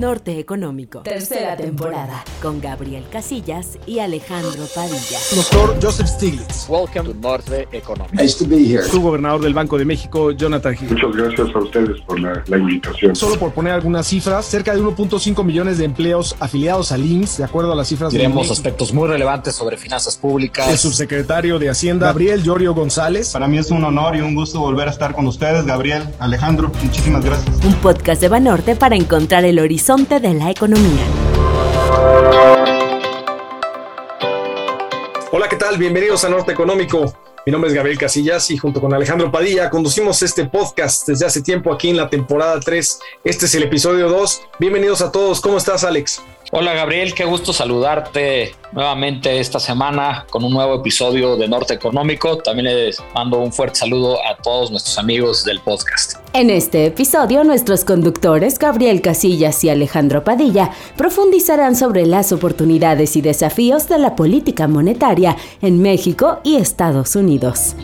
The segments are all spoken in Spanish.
Norte Económico. Tercera temporada. Con Gabriel Casillas y Alejandro Padilla. Doctor Joseph Stiglitz. Welcome to Norte Económico. Nice to be here. Su gobernador del Banco de México, Jonathan Hill. Muchas gracias a ustedes por la, la invitación. Solo por poner algunas cifras, cerca de 1.5 millones de empleos afiliados al IMSS, de acuerdo a las cifras de aspectos muy relevantes sobre finanzas públicas. el subsecretario de Hacienda, Gabriel Llorio González. Para mí es un honor y un gusto volver a estar con ustedes, Gabriel, Alejandro. Muchísimas gracias. Un podcast de Banorte para encontrar el horizonte de la economía. Hola, ¿qué tal? Bienvenidos a Norte Económico. Mi nombre es Gabriel Casillas y junto con Alejandro Padilla conducimos este podcast desde hace tiempo aquí en la temporada 3. Este es el episodio 2. Bienvenidos a todos. ¿Cómo estás, Alex? Hola Gabriel, qué gusto saludarte nuevamente esta semana con un nuevo episodio de Norte Económico. También les mando un fuerte saludo a todos nuestros amigos del podcast. En este episodio, nuestros conductores Gabriel Casillas y Alejandro Padilla profundizarán sobre las oportunidades y desafíos de la política monetaria en México y Estados Unidos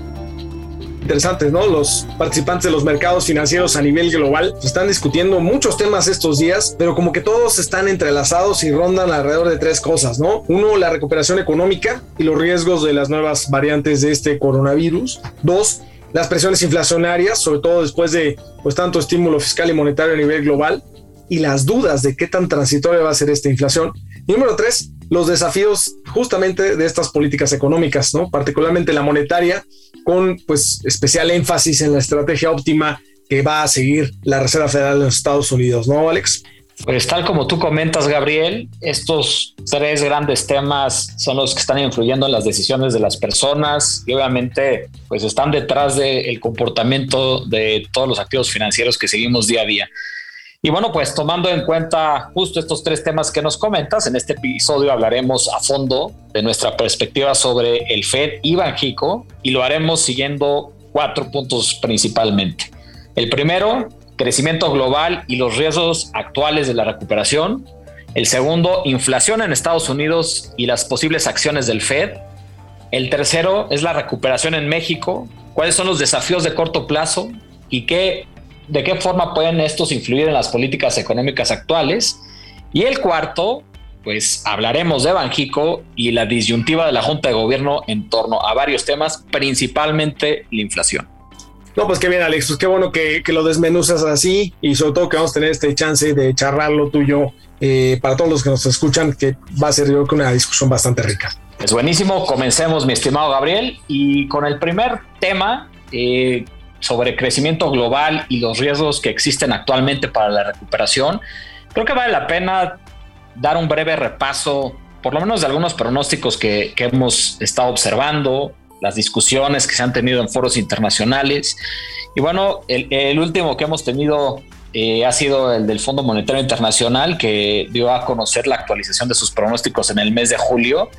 interesantes, ¿no? Los participantes de los mercados financieros a nivel global están discutiendo muchos temas estos días, pero como que todos están entrelazados y rondan alrededor de tres cosas, ¿no? Uno, la recuperación económica y los riesgos de las nuevas variantes de este coronavirus. Dos, las presiones inflacionarias, sobre todo después de pues tanto estímulo fiscal y monetario a nivel global y las dudas de qué tan transitoria va a ser esta inflación. Número tres, los desafíos justamente de estas políticas económicas, ¿no? particularmente la monetaria, con pues especial énfasis en la estrategia óptima que va a seguir la Reserva Federal de los Estados Unidos, ¿no, Alex? Pues tal como tú comentas, Gabriel, estos tres grandes temas son los que están influyendo en las decisiones de las personas y obviamente pues están detrás del comportamiento de todos los activos financieros que seguimos día a día. Y bueno, pues tomando en cuenta justo estos tres temas que nos comentas, en este episodio hablaremos a fondo de nuestra perspectiva sobre el Fed y Banjico y lo haremos siguiendo cuatro puntos principalmente. El primero, crecimiento global y los riesgos actuales de la recuperación. El segundo, inflación en Estados Unidos y las posibles acciones del Fed. El tercero es la recuperación en México. ¿Cuáles son los desafíos de corto plazo y qué de qué forma pueden estos influir en las políticas económicas actuales. Y el cuarto, pues hablaremos de Banjico y la disyuntiva de la Junta de Gobierno en torno a varios temas, principalmente la inflación. No, pues qué bien, Alex, pues qué bueno que, lo desmenuzas así y sobre todo que vamos a tener este chance de charlarlo tú y yo eh, para todos los que nos escuchan, que va a ser yo creo que una discusión bastante rica. Es buenísimo, comencemos mi estimado Gabriel y con el primer tema eh, sobre crecimiento global y los riesgos que existen actualmente para la recuperación, creo que vale la pena dar un breve repaso, por lo menos de algunos pronósticos que, hemos estado observando, las discusiones que se han tenido en foros internacionales. Y bueno, el, último que hemos tenido eh, ha sido el del Fondo Monetario Internacional, que dio a conocer la actualización de sus pronósticos en el mes de julio.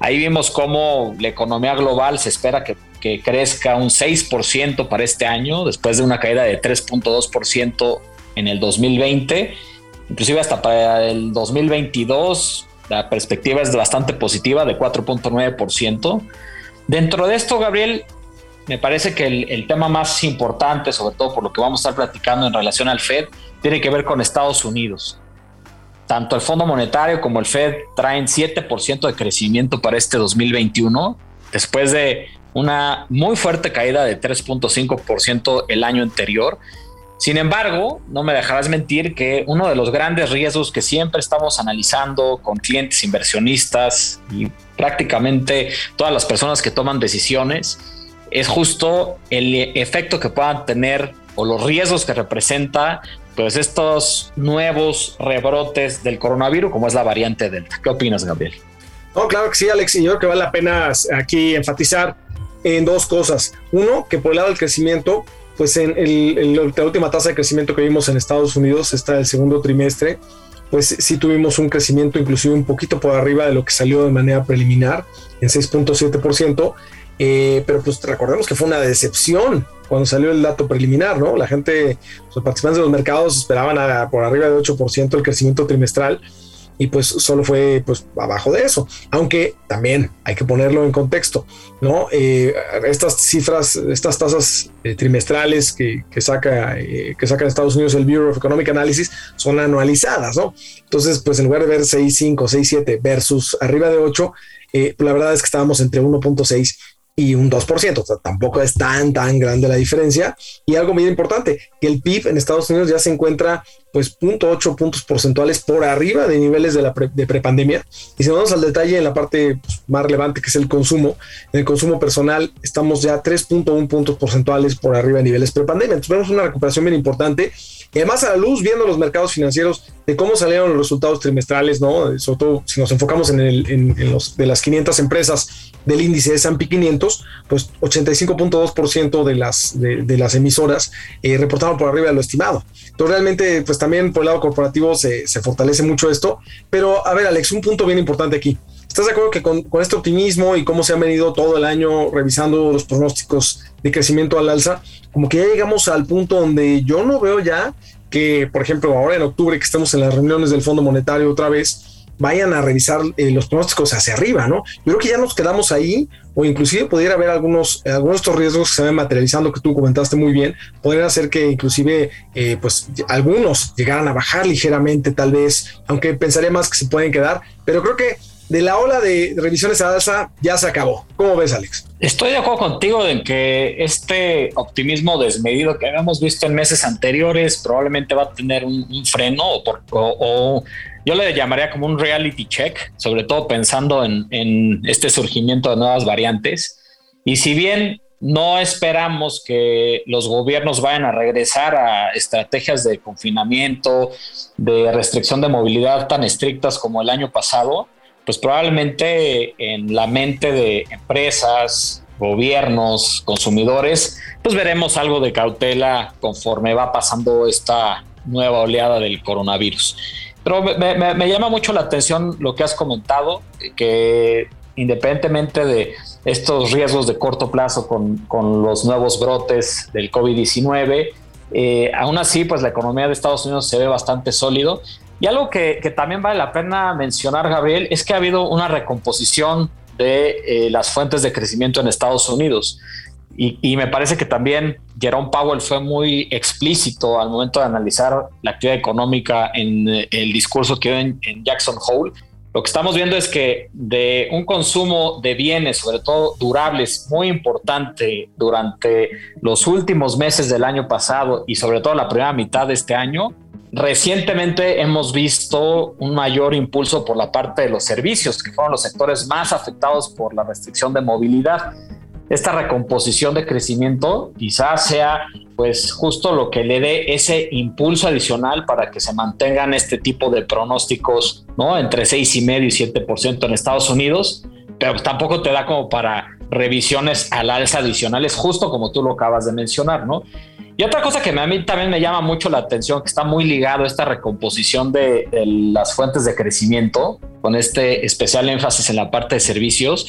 Ahí vimos cómo la economía global se espera que que crezca un 6% para este año, después de una caída de 3.2% en el 2020. Inclusive hasta para el 2022 la perspectiva es bastante positiva de 4.9%. Dentro de esto, Gabriel, me parece que el, el, tema más importante, sobre todo por lo que vamos a estar platicando en relación al Fed, tiene que ver con Estados Unidos. Tanto el Fondo Monetario como el Fed traen 7% de crecimiento para este 2021, después de una muy fuerte caída de 3.5% el año anterior. Sin embargo, no me dejarás mentir que uno de los grandes riesgos que siempre estamos analizando con clientes inversionistas y prácticamente todas las personas que toman decisiones es justo el efecto que puedan tener o los riesgos que representa pues estos nuevos rebrotes del coronavirus como es la variante Delta. ¿Qué opinas, Gabriel? No, claro que sí, Alex, y yo creo que vale la pena aquí enfatizar en dos cosas. Uno, que por el lado del crecimiento, pues en, el, la última tasa de crecimiento que vimos en Estados Unidos, está el segundo trimestre, pues sí tuvimos un crecimiento inclusive un poquito por arriba de lo que salió de manera preliminar, en 6.7%, eh, pero pues recordemos que fue una decepción cuando salió el dato preliminar, ¿no? La gente, los participantes de los mercados esperaban por arriba de 8% el crecimiento trimestral y pues solo fue pues abajo de eso, aunque también hay que ponerlo en contexto, ¿no? Eh, estas cifras, estas tasas eh, trimestrales que, saca, eh, que en Estados Unidos el Bureau of Economic Analysis son anualizadas, ¿no? Entonces, pues en lugar de ver 6.5, 6.7 versus arriba de 8, la verdad es que estábamos entre 1.6 y un 2%. O sea, tampoco es tan, tan grande la diferencia. Y algo muy importante, que el PIB en Estados Unidos ya se encuentra pues 0.8 puntos porcentuales por arriba de niveles de la de prepandemia. Y si vamos al detalle en la parte pues, más relevante que es el consumo, en el consumo personal estamos ya 3.1 puntos porcentuales por arriba de niveles prepandemia. Entonces vemos una recuperación bien importante y además a la luz, viendo los mercados financieros, de cómo salieron los resultados trimestrales, ¿no? Sobre todo si nos enfocamos en, el, en, los de las 500 empresas del índice de S&P 500, pues 85.2% de las, de, las emisoras eh, reportaron por arriba de lo estimado. Entonces realmente, pues también por el lado corporativo se, se fortalece mucho esto. Pero a ver, Alex, un punto bien importante aquí. ¿Estás de acuerdo que con, este optimismo y cómo se han venido todo el año revisando los pronósticos de crecimiento al alza, como que ya llegamos al punto donde yo no veo ya que, por ejemplo, ahora en octubre que estemos en las reuniones del Fondo Monetario otra vez, vayan a revisar eh, los pronósticos hacia arriba, ¿no? Yo creo que ya nos quedamos ahí o inclusive pudiera haber algunos, algunos de estos riesgos que se ven materializando que tú comentaste muy bien, podrían hacer que inclusive eh, pues algunos llegaran a bajar ligeramente tal vez, aunque pensaría más que se pueden quedar, pero creo que de la ola de revisiones a alza ya se acabó. ¿Cómo ves, Alex? Estoy de acuerdo contigo en que este optimismo desmedido que habíamos visto en meses anteriores probablemente va a tener un, freno o, yo le llamaría como un reality check, sobre todo pensando en, en este surgimiento de nuevas variantes. Y si bien no esperamos que los gobiernos vayan a regresar a estrategias de confinamiento, de restricción de movilidad tan estrictas como el año pasado, pues probablemente en la mente de empresas, gobiernos, consumidores, pues veremos algo de cautela conforme va pasando esta nueva oleada del coronavirus. Pero me, llama mucho la atención lo que has comentado, que independientemente de estos riesgos de corto plazo con, con los nuevos brotes del COVID-19, eh, aún así, pues la economía de Estados Unidos se ve bastante sólido y algo que, también vale la pena mencionar, Gabriel, es que ha habido una recomposición de eh, las fuentes de crecimiento en Estados Unidos. Y, me parece que también Jerome Powell fue muy explícito al momento de analizar la actividad económica en eh, el discurso que dio en Jackson Hole. Lo que estamos viendo es que de un consumo de bienes, sobre todo durables, muy importante durante los últimos meses del año pasado y sobre todo la primera mitad de este año, Recientemente hemos visto un mayor impulso por la parte de los servicios, que fueron los sectores más afectados por la restricción de movilidad. Esta recomposición de crecimiento quizás sea pues justo lo que le dé ese impulso adicional para que se mantengan este tipo de pronósticos, ¿no? Entre 6,5 y 7% en Estados Unidos, pero tampoco te da como para revisiones al alza adicionales, justo como tú lo acabas de mencionar, ¿no? Y otra cosa que a mí también me llama mucho la atención, que está muy ligado a esta recomposición de, las fuentes de crecimiento, con este especial énfasis en la parte de servicios,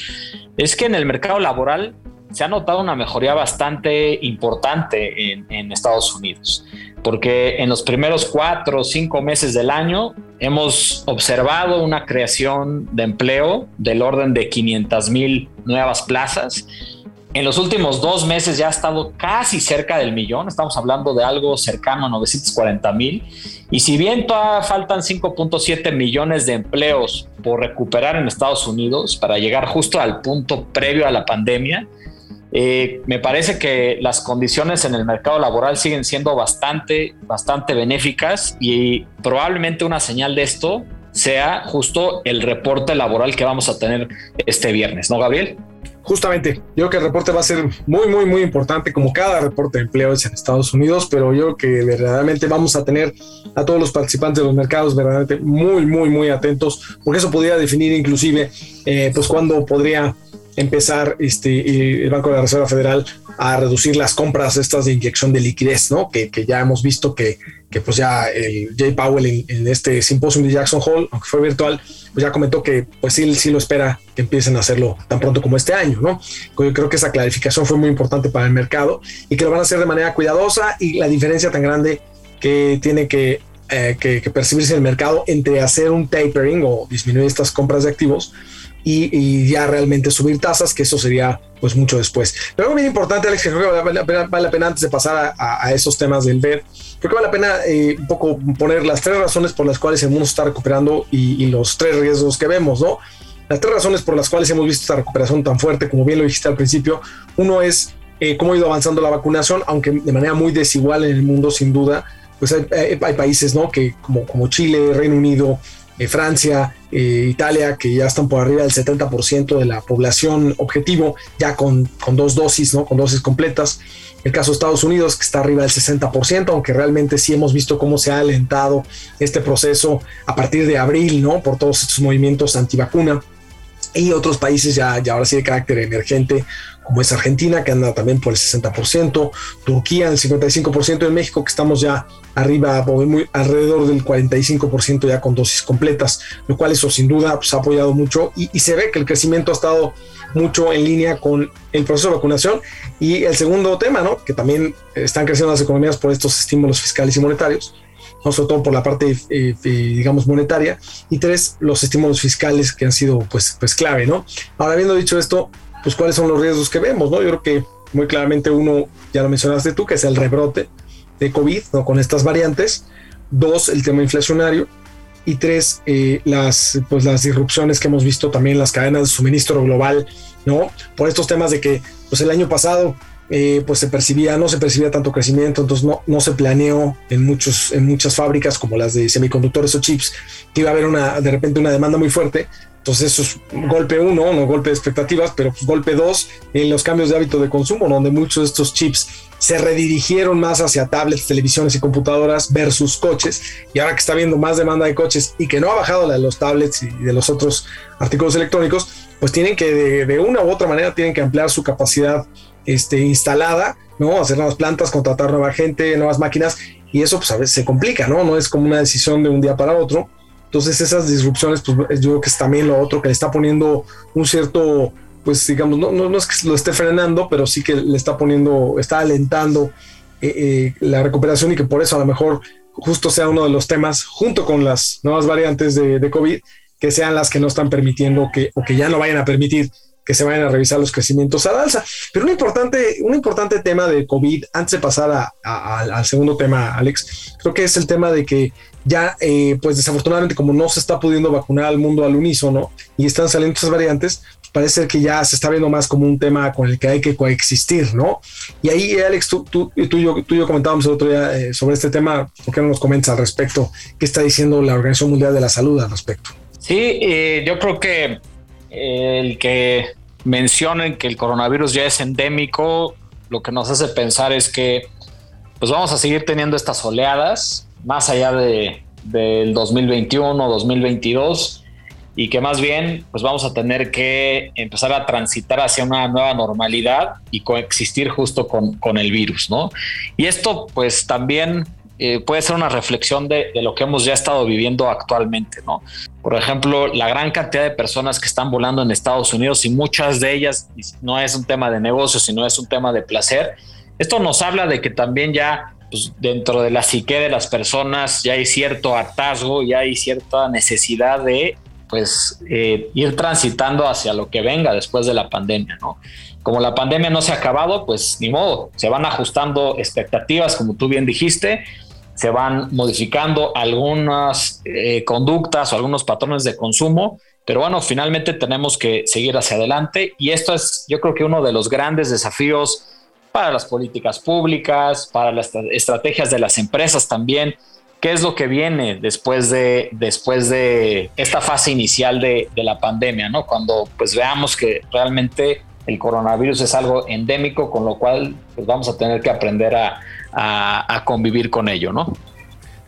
es que en el mercado laboral se ha notado una mejoría bastante importante en, en, Estados Unidos, porque en los primeros cuatro o cinco meses del año hemos observado una creación de empleo del orden de 500 mil nuevas plazas en los últimos dos meses ya ha estado casi cerca del millón, estamos hablando de algo cercano a 940 mil. Y si bien todavía faltan 5.7 millones de empleos por recuperar en Estados Unidos para llegar justo al punto previo a la pandemia, eh, me parece que las condiciones en el mercado laboral siguen siendo bastante, bastante benéficas y probablemente una señal de esto sea justo el reporte laboral que vamos a tener este viernes, ¿no, Gabriel? Justamente, yo creo que el reporte va a ser muy, muy, muy importante, como cada reporte de empleo es en Estados Unidos, pero yo creo que verdaderamente vamos a tener a todos los participantes de los mercados verdaderamente muy, muy, muy atentos, porque eso podría definir inclusive, eh, pues, cuándo podría empezar este, el Banco de la Reserva Federal a reducir las compras estas de inyección de liquidez, ¿no? Que, que ya hemos visto que, que, pues ya el Jay Powell en, este simposio de Jackson Hole, aunque fue virtual, pues ya comentó que pues sí, sí lo espera que empiecen a hacerlo tan pronto como este año, ¿no? Yo creo que esa clarificación fue muy importante para el mercado y que lo van a hacer de manera cuidadosa y la diferencia tan grande que tiene que eh, que, percibirse en el mercado entre hacer un tapering o disminuir estas compras de activos y, ya realmente subir tasas, que eso sería pues mucho después. Pero algo bien importante, Alex, que creo que vale, la pena antes de pasar a, esos temas del BED, creo que vale la pena eh, un poco poner las tres razones por las cuales el mundo está recuperando y, los tres riesgos que vemos, ¿no? Las tres razones por las cuales hemos visto esta recuperación tan fuerte, como bien lo dijiste al principio, uno es eh, cómo ha ido avanzando la vacunación, aunque de manera muy desigual en el mundo, sin duda, pues hay, países, ¿no? Que como, como Chile, Reino Unido, eh, Francia, eh, Italia, que ya están por arriba del 70% de la población objetivo, ya con, con, dos dosis, ¿no? Con dosis completas. El caso de Estados Unidos, que está arriba del 60%, aunque realmente sí hemos visto cómo se ha alentado este proceso a partir de abril, ¿no? Por todos estos movimientos antivacuna. Y otros países ya, ya ahora sí de carácter emergente, como es Argentina, que anda también por el 60%, Turquía el 55%, en México, que estamos ya arriba, muy, alrededor del 45% ya con dosis completas, lo cual eso sin duda pues, ha apoyado mucho y, se ve que el crecimiento ha estado mucho en línea con el proceso de vacunación. Y el segundo tema, ¿no? que también están creciendo las economías por estos estímulos fiscales y monetarios, no sobre todo por la parte, eh, eh, digamos, monetaria, y tres, los estímulos fiscales que han sido, pues, pues clave, ¿no? Ahora, habiendo dicho esto, pues cuáles son los riesgos que vemos, ¿no? Yo creo que muy claramente uno, ya lo mencionaste tú, que es el rebrote de COVID, ¿no? Con estas variantes. Dos, el tema inflacionario. Y tres, eh, las, pues las disrupciones que hemos visto también en las cadenas de suministro global, ¿no? Por estos temas de que, pues el año pasado, eh, pues se percibía, no se percibía tanto crecimiento, entonces no, no se planeó en, muchos, en muchas fábricas como las de semiconductores o chips que iba a haber una, de repente una demanda muy fuerte entonces eso es golpe uno, no golpe de expectativas, pero pues golpe dos en los cambios de hábito de consumo, donde muchos de estos chips se redirigieron más hacia tablets, televisiones y computadoras versus coches. Y ahora que está habiendo más demanda de coches y que no ha bajado la de los tablets y de los otros artículos electrónicos, pues tienen que de, una u otra manera tienen que ampliar su capacidad este, instalada, ¿no? Hacer nuevas plantas, contratar nueva gente, nuevas máquinas. Y eso pues a veces se complica, ¿no? No es como una decisión de un día para otro entonces esas disrupciones, pues yo creo que es también lo otro que le está poniendo un cierto, pues digamos, no, no, es que lo esté frenando, pero sí que le está poniendo, está alentando eh, eh, la recuperación y que por eso a lo mejor justo sea uno de los temas, junto con las nuevas variantes de, COVID, que sean las que no están permitiendo que, o que ya no vayan a permitir que se vayan a revisar los crecimientos al alza. Pero un importante, un importante tema de COVID, antes de pasar al segundo tema, Alex, creo que es el tema de que ya, eh, pues desafortunadamente, como no se está pudiendo vacunar al mundo al unísono y están saliendo esas variantes, parece que ya se está viendo más como un tema con el que hay que coexistir, ¿no? Y ahí, Alex, tú, tú, tú, y, yo, tú yo comentábamos el otro día eh, sobre este tema, ¿por qué no nos comentas al respecto? ¿Qué está diciendo la Organización Mundial de la Salud al respecto? Sí, eh, yo creo que el que mencionen que el coronavirus ya es endémico, lo que nos hace pensar es que pues vamos a seguir teniendo estas oleadas más allá de, del 2021, 2022 y que más bien pues vamos a tener que empezar a transitar hacia una nueva normalidad y coexistir justo con, con el virus, ¿no? Y esto pues también eh, puede ser una reflexión de, de, lo que hemos ya estado viviendo actualmente, ¿no? Por ejemplo, la gran cantidad de personas que están volando en Estados Unidos y muchas de ellas no es un tema de negocio, sino es un tema de placer. Esto nos habla de que también ya pues, dentro de la psique de las personas ya hay cierto hartazgo, ya hay cierta necesidad de pues eh, ir transitando hacia lo que venga después de la pandemia, ¿no? Como la pandemia no se ha acabado, pues ni modo, se van ajustando expectativas, como tú bien dijiste, se van modificando algunas eh, conductas o algunos patrones de consumo, pero bueno, finalmente tenemos que seguir hacia adelante y esto es yo creo que uno de los grandes desafíos para las políticas públicas, para las estrategias de las empresas también. ¿Qué es lo que viene después de, después de esta fase inicial de, la pandemia? ¿no? Cuando pues veamos que realmente el coronavirus es algo endémico, con lo cual pues, vamos a tener que aprender a, convivir con ello, ¿no?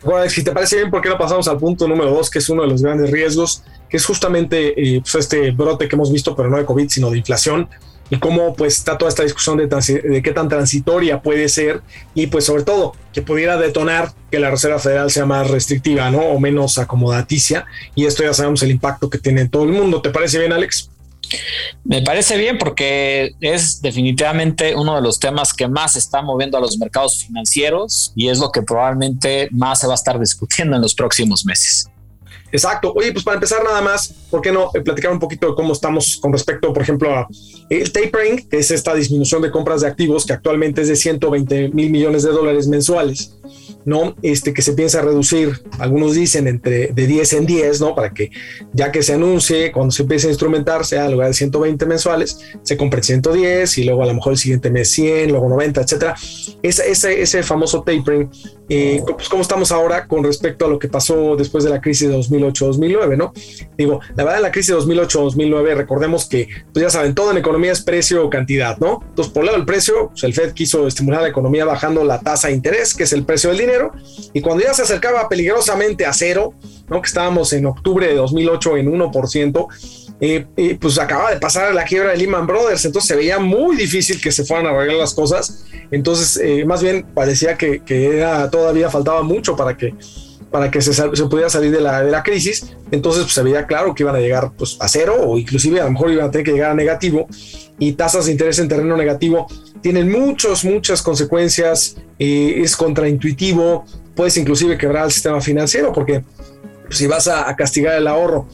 Bueno, si te parece bien, ¿por qué no pasamos al punto número dos, que es uno de los grandes riesgos, que es justamente eh, pues, este brote que hemos visto, pero no de COVID, sino de inflación, y cómo pues está toda esta discusión de, qué tan transitoria puede ser y pues sobre todo que pudiera detonar que la Reserva Federal sea más restrictiva, ¿no? O menos acomodaticia y esto ya sabemos el impacto que tiene en todo el mundo. ¿Te parece bien, Alex? Me parece bien porque es definitivamente uno de los temas que más está moviendo a los mercados financieros y es lo que probablemente más se va a estar discutiendo en los próximos meses. Exacto. Oye, pues para empezar nada más, ¿por qué no eh, platicar un poquito de cómo estamos con respecto, por ejemplo, a el tapering, que es esta disminución de compras de activos que actualmente es de 120 mil millones de dólares mensuales? ¿No? Este que se piensa reducir, algunos dicen entre de 10 en 10, ¿no? Para que ya que se anuncie, cuando se empiece a instrumentar, sea en lugar de 120 mensuales, se compre 110 y luego a lo mejor el siguiente mes 100, luego 90, etcétera. Ese, ese, ese famoso tapering, eh, pues cómo estamos ahora con respecto a lo que pasó después de la crisis de 2008-2009, ¿no? Digo, la verdad, la crisis de 2008-2009, recordemos que, pues ya saben, todo en economía es precio o cantidad, ¿no? Entonces, por lado el precio, pues el Fed quiso estimular la economía bajando la tasa de interés, que es el precio del dinero, y cuando ya se acercaba peligrosamente a cero, ¿no? que estábamos en octubre de 2008 en 1%, eh, eh, pues acaba de pasar la quiebra de Lehman Brothers, entonces se veía muy difícil que se fueran a arreglar las cosas, entonces eh, más bien parecía que, todavía faltaba mucho para que para que se, se pudiera salir de la, de la crisis, entonces pues, se veía claro que iban a llegar pues, a cero o inclusive a lo mejor iban a tener que llegar a negativo y tasas de interés en terreno negativo tienen muchas, muchas consecuencias, eh, es contraintuitivo, puedes inclusive quebrar el sistema financiero porque si vas a, castigar el ahorro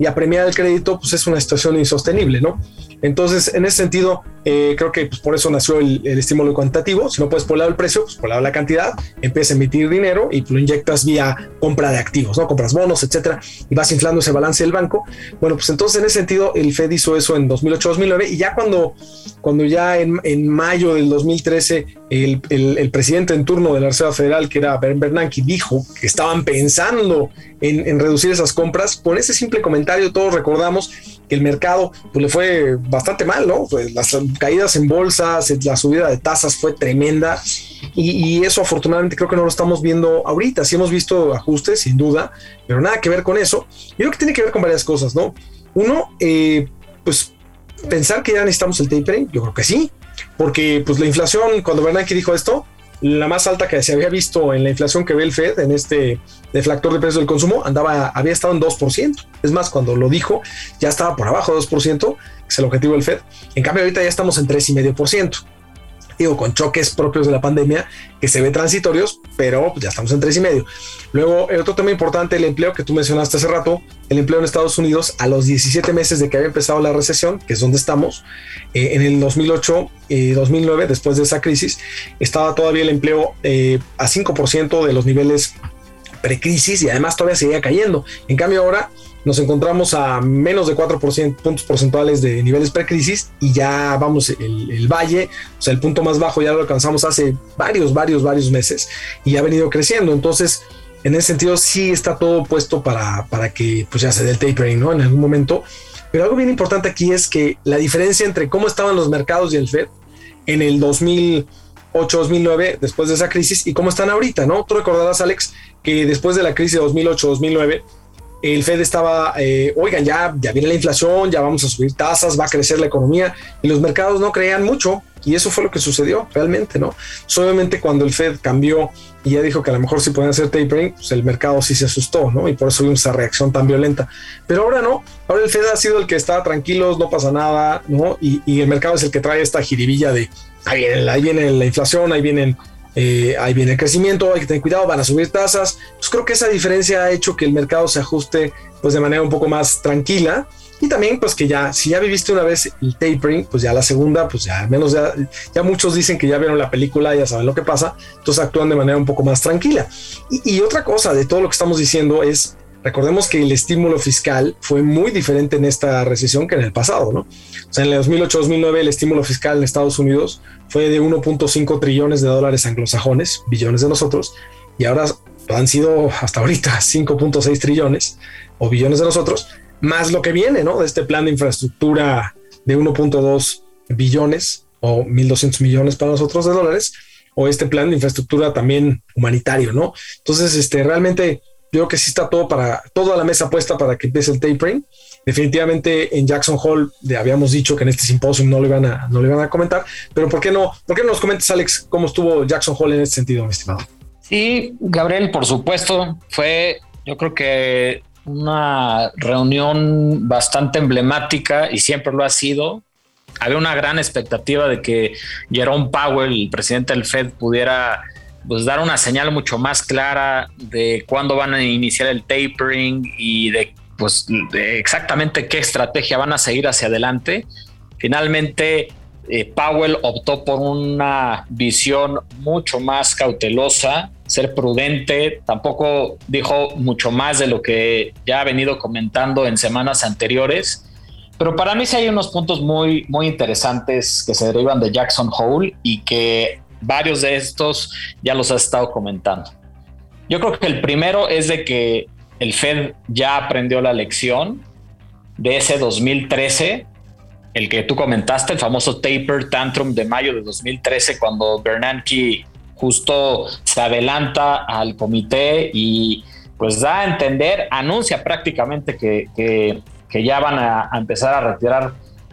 y a premiar el crédito, pues es una situación insostenible, ¿no? Entonces, en ese sentido, eh, creo que pues, por eso nació el, estímulo cuantitativo. Si no puedes por lado el precio, pues por lado la cantidad, empiezas a emitir dinero y lo inyectas vía compra de activos, ¿no? Compras bonos, etcétera, y vas inflando ese balance del banco. Bueno, pues entonces en ese sentido, el Fed hizo eso en 2008-2009 y ya cuando, cuando ya en, en mayo del 2013 el, presidente en turno de la Reserva Federal, que era Ben Bernanke, dijo que estaban pensando en, en reducir esas compras, con ese simple comentario todos recordamos que el mercado pues, le fue bastante mal, ¿no? Pues, las caídas en bolsas, la subida de tasas fue tremenda y, eso afortunadamente creo que no lo estamos viendo ahorita. Sí hemos visto ajustes, sin duda, pero nada que ver con eso. Yo creo que tiene que ver con varias cosas, ¿no? Uno, eh, pues pensar que ya necesitamos el tapering, yo creo que sí, porque pues la inflación, cuando Bernanke dijo esto, la más alta que se había visto en la inflación que ve el Fed, en este deflactor de precios del consumo, andaba, había estado en 2%. Es más, cuando lo dijo, ya estaba por abajo de 2%, que es el objetivo del Fed. En cambio, ahorita ya estamos en 3,5% digo, con choques propios de la pandemia que se ve transitorios, pero ya estamos en tres y medio. Luego, el otro tema importante, el empleo que tú mencionaste hace rato, el empleo en Estados Unidos a los 17 meses de que había empezado la recesión, que es donde estamos, eh, en el 2008, y 2009, después de esa crisis, estaba todavía el empleo eh, a 5% de los niveles precrisis y además todavía seguía cayendo. En cambio ahora nos encontramos a menos de 4 puntos porcentuales de niveles precrisis y ya vamos, el, valle, o sea, el punto más bajo ya lo alcanzamos hace varios, varios, varios meses y ha venido creciendo. Entonces, en ese sentido, sí está todo puesto para, para que pues ya se dé el tapering, ¿no? En algún momento. Pero algo bien importante aquí es que la diferencia entre cómo estaban los mercados y el Fed en el 2008, 2009, después de esa crisis, y cómo están ahorita, ¿no? Tú recordarás, Alex, que después de la crisis de 2008, 2009, el Fed estaba, eh, oigan, ya, ya viene la inflación, ya vamos a subir tasas, va a crecer la economía, y los mercados no creían mucho, y eso fue lo que sucedió realmente, ¿no? obviamente cuando el Fed cambió y ya dijo que a lo mejor sí pueden hacer tapering, pues el mercado sí se asustó, ¿no? Y por eso vimos esa reacción tan violenta. Pero ahora no, ahora el Fed ha sido el que está tranquilos, no pasa nada, ¿no? Y, y el mercado es el que trae esta jiribilla de, ahí viene, ahí viene la inflación, ahí vienen eh, ahí viene el crecimiento, hay que tener cuidado, van a subir tasas. Pues creo que esa diferencia ha hecho que el mercado se ajuste pues de manera un poco más tranquila y también pues que ya, si ya viviste una vez el tapering, pues ya la segunda, pues ya al menos ya, ya muchos dicen que ya vieron la película, ya saben lo que pasa, entonces actúan de manera un poco más tranquila. Y, y otra cosa de todo lo que estamos diciendo es Recordemos que el estímulo fiscal fue muy diferente en esta recesión que en el pasado, ¿no? O sea, en el 2008-2009 el estímulo fiscal en Estados Unidos fue de 1.5 trillones de dólares anglosajones, billones de nosotros, y ahora han sido hasta ahorita 5.6 trillones o billones de nosotros, más lo que viene, ¿no? De este plan de infraestructura de 1.2 billones o 1.200 millones para nosotros de dólares, o este plan de infraestructura también humanitario, ¿no? Entonces, este, realmente yo creo que sí está todo para, toda la mesa puesta para que empiece el tapering. Definitivamente en Jackson Hall le habíamos dicho que en este simposio no le iban a, no le iban a comentar, pero ¿por qué no? ¿Por qué no nos comentas, Alex, cómo estuvo Jackson Hall en este sentido, mi estimado? Sí, Gabriel, por supuesto, fue, yo creo que una reunión bastante emblemática y siempre lo ha sido. Había una gran expectativa de que Jerome Powell, el presidente del Fed, pudiera pues, dar una señal mucho más clara de cuándo van a iniciar el tapering y de pues exactamente qué estrategia van a seguir hacia adelante. Finalmente, eh, Powell optó por una visión mucho más cautelosa, ser prudente, tampoco dijo mucho más de lo que ya ha venido comentando en semanas anteriores. Pero para mí sí hay unos puntos muy, muy interesantes que se derivan de Jackson Hole y que varios de estos ya los has estado comentando. Yo creo que el primero es de que el Fed ya aprendió la lección de ese 2013, el que tú comentaste, el famoso taper tantrum de mayo de 2013, cuando Bernanke justo se adelanta al comité y pues da a entender, anuncia prácticamente que, ya van a, empezar a retirar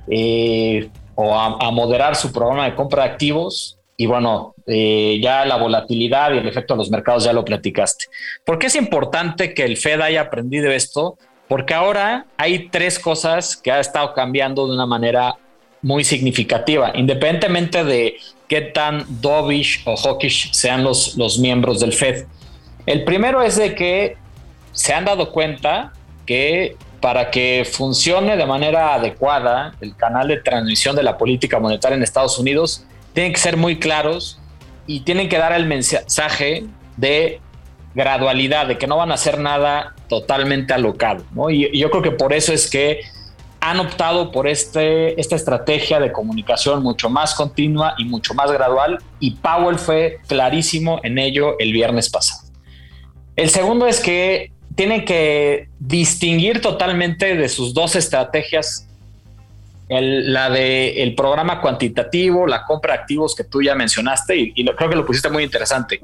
eh, o a, moderar su programa de compra de activos y bueno, eh, ya la volatilidad y el efecto de los mercados ya lo platicaste. ¿Por qué es importante que el Fed haya aprendido esto? Porque ahora hay tres cosas que ha estado cambiando de una manera muy significativa, independientemente de qué tan dovish o hawkish sean los, los miembros del Fed. El primero es de que se han dado cuenta que para que funcione de manera adecuada el canal de transmisión de la política monetaria en Estados Unidos, tienen que ser muy claros y tienen que dar el mensaje de gradualidad, de que no van a hacer nada totalmente alocado. Y, yo creo que por eso es que han optado por este, esta estrategia de comunicación mucho más continua y mucho más gradual y Powell fue clarísimo en ello el viernes pasado. El segundo es que tienen que distinguir totalmente de sus dos estrategias la de el programa cuantitativo, la compra de activos que tú ya mencionaste y, creo que lo pusiste muy interesante.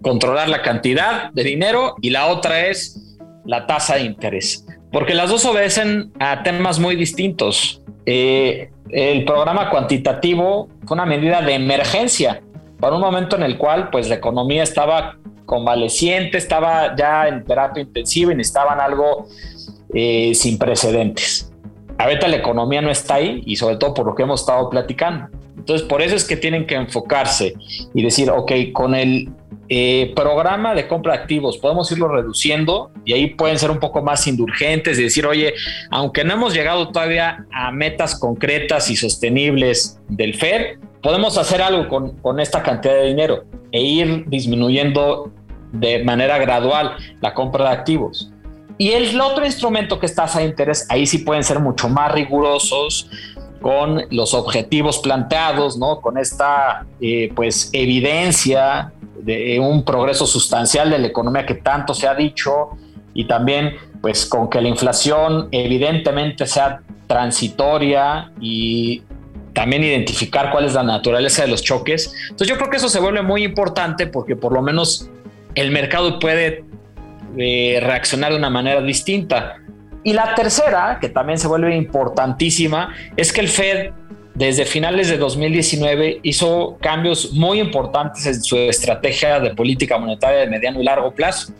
Controlar la cantidad de dinero y la otra es la tasa de interés, porque las dos obedecen a temas muy distintos. Eh, el programa cuantitativo fue una medida de emergencia para un momento en el cual pues la economía estaba convaleciente, estaba ya en terapia intensiva y necesitaban algo eh, sin precedentes ahorita la economía no está ahí y sobre todo por lo que hemos estado platicando. Entonces, por eso es que tienen que enfocarse y decir, ok, con el eh, programa de compra de activos podemos irlo reduciendo y ahí pueden ser un poco más indulgentes y decir, oye, aunque no hemos llegado todavía a metas concretas y sostenibles del FED, podemos hacer algo con, con esta cantidad de dinero e ir disminuyendo de manera gradual la compra de activos. Y el otro instrumento que es tasa de interés, ahí sí pueden ser mucho más rigurosos con los objetivos planteados, ¿no? Con esta, eh, pues, evidencia de un progreso sustancial de la economía que tanto se ha dicho y también, pues, con que la inflación evidentemente sea transitoria y también identificar cuál es la naturaleza de los choques. Entonces yo creo que eso se vuelve muy importante porque por lo menos el mercado puede reaccionar de una manera distinta. Y la tercera, que también se vuelve importantísima, es que el Fed desde finales de 2019 hizo cambios muy importantes en su estrategia de política monetaria de mediano y largo plazo.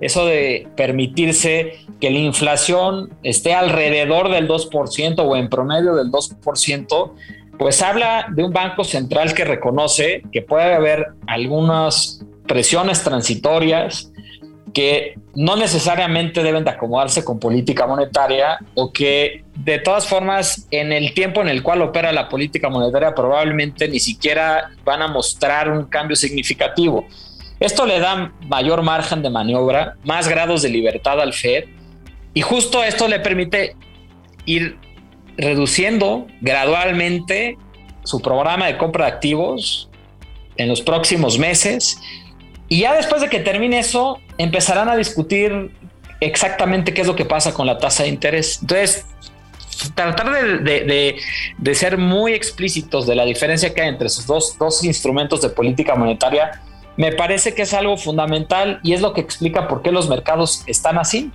Eso de permitirse que la inflación esté alrededor del 2% o en promedio del 2%, pues habla de un banco central que reconoce que puede haber algunas presiones transitorias, que no necesariamente deben de acomodarse con política monetaria o que de todas formas en el tiempo en el cual opera la política monetaria probablemente ni siquiera van a mostrar un cambio significativo. Esto le da mayor margen de maniobra, más grados de libertad al Fed y justo esto le permite ir reduciendo gradualmente su programa de compra de activos en los próximos meses y ya después de que termine eso, empezarán a discutir exactamente qué es lo que pasa con la tasa de interés. Entonces, tratar de, ser muy explícitos de la diferencia que hay entre esos dos, instrumentos de política monetaria, me parece que es algo fundamental y es lo que explica por qué los mercados están así.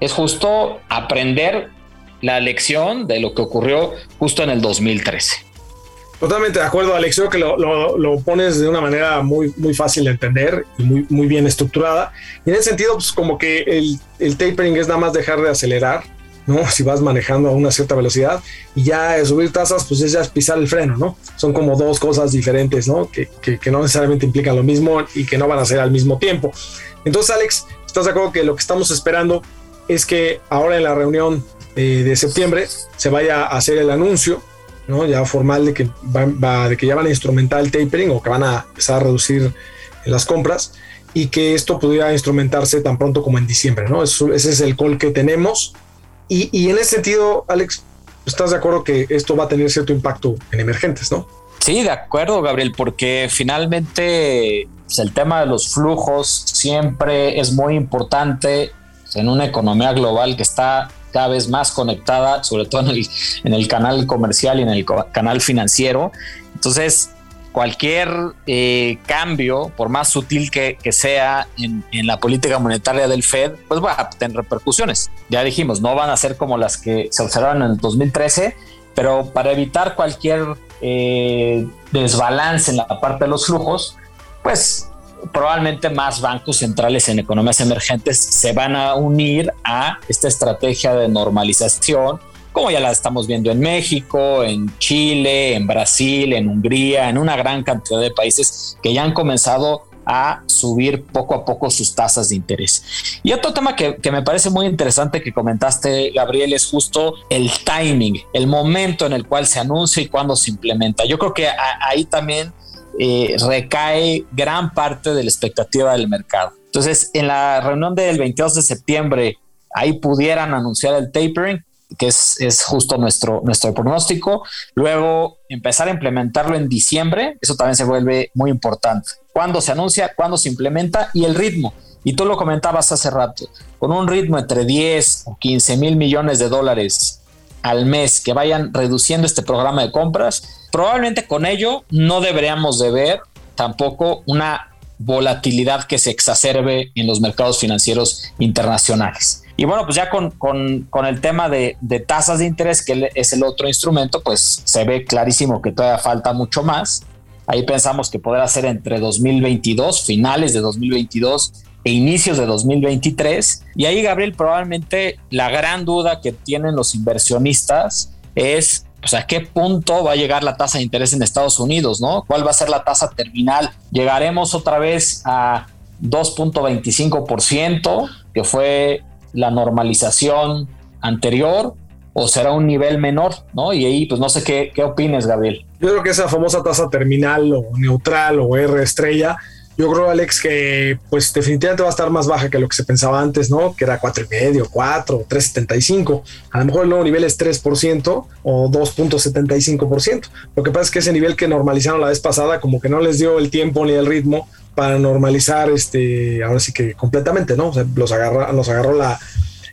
Es justo aprender la lección de lo que ocurrió justo en el 2013. Totalmente de acuerdo, Alex. Creo que lo, lo, pones de una manera muy, muy fácil de entender y muy, muy bien estructurada. Y en ese sentido, pues como que el, el tapering es nada más dejar de acelerar, ¿no? Si vas manejando a una cierta velocidad y ya subir tasas, pues es ya pisar el freno, ¿no? Son como dos cosas diferentes, ¿no? Que, que, que, no necesariamente implican lo mismo y que no van a ser al mismo tiempo. Entonces, Alex, ¿estás de acuerdo que lo que estamos esperando es que ahora en la reunión eh, de septiembre se vaya a hacer el anuncio ¿no? ya formal de que, va, de que ya van a instrumentar el tapering o que van a empezar a reducir las compras y que esto pudiera instrumentarse tan pronto como en diciembre. ¿no? ese es el call que tenemos. Y, y, en ese sentido, Alex, ¿estás de acuerdo que esto va a tener cierto impacto en emergentes? ¿no? Sí, de acuerdo, Gabriel, porque finalmente pues, el tema de los flujos siempre es muy importante en una economía global que está cada vez más conectada, sobre todo en el, en el canal comercial y en el canal financiero. Entonces, cualquier eh, cambio, por más sutil que, sea en, la política monetaria del Fed, pues va a tener repercusiones. Ya dijimos, no van a ser como las que se observaron en el 2013, pero para evitar cualquier eh, desbalance en la parte de los flujos, pues probablemente más bancos centrales en economías emergentes se van a unir a esta estrategia de normalización, como ya la estamos viendo en México, en Chile, en Brasil, en Hungría, en una gran cantidad de países que ya han comenzado a subir poco a poco sus tasas de interés. Y otro tema que, me parece muy interesante que comentaste, Gabriel, es justo el timing, el momento en el cual se anuncia y cuándo se implementa. Yo creo que ahí también eh, recae gran parte de la expectativa del mercado. Entonces, en la reunión del 22 de septiembre, ahí pudieran anunciar el tapering, que es, es, justo nuestro, nuestro pronóstico. Luego, empezar a implementarlo en diciembre, eso también se vuelve muy importante. ¿Cuándo se anuncia? ¿Cuándo se implementa? Y el ritmo. Y tú lo comentabas hace rato, con un ritmo entre 10 o 15 mil millones de dólares al mes que vayan reduciendo este programa de compras, probablemente con ello no deberíamos de ver tampoco una volatilidad que se exacerbe en los mercados financieros internacionales. Y bueno, pues ya con, con, el tema de, de, tasas de interés, que es el otro instrumento, pues se ve clarísimo que todavía falta mucho más. Ahí pensamos que podrá ser entre 2022, finales de 2022 e inicios de 2023. Y ahí, Gabriel, probablemente la gran duda que tienen los inversionistas es pues, a qué punto va a llegar la tasa de interés en Estados Unidos, ¿no? ¿Cuál va a ser la tasa terminal? ¿Llegaremos otra vez a 2.25%, que fue la normalización anterior, o será un nivel menor, ¿no? Y ahí, pues no sé qué, qué opines, Gabriel. Yo creo que esa famosa tasa terminal o neutral o R estrella yo creo, Alex, que pues definitivamente va a estar más baja que lo que se pensaba antes, ¿no? Que era cuatro y medio, 4, 3.75. A lo mejor el nuevo nivel es 3% o 2.75%. Lo que pasa es que ese nivel que normalizaron la vez pasada como que no les dio el tiempo ni el ritmo para normalizar este, ahora sí que completamente, ¿no? O sea, los, agarra, los agarró la,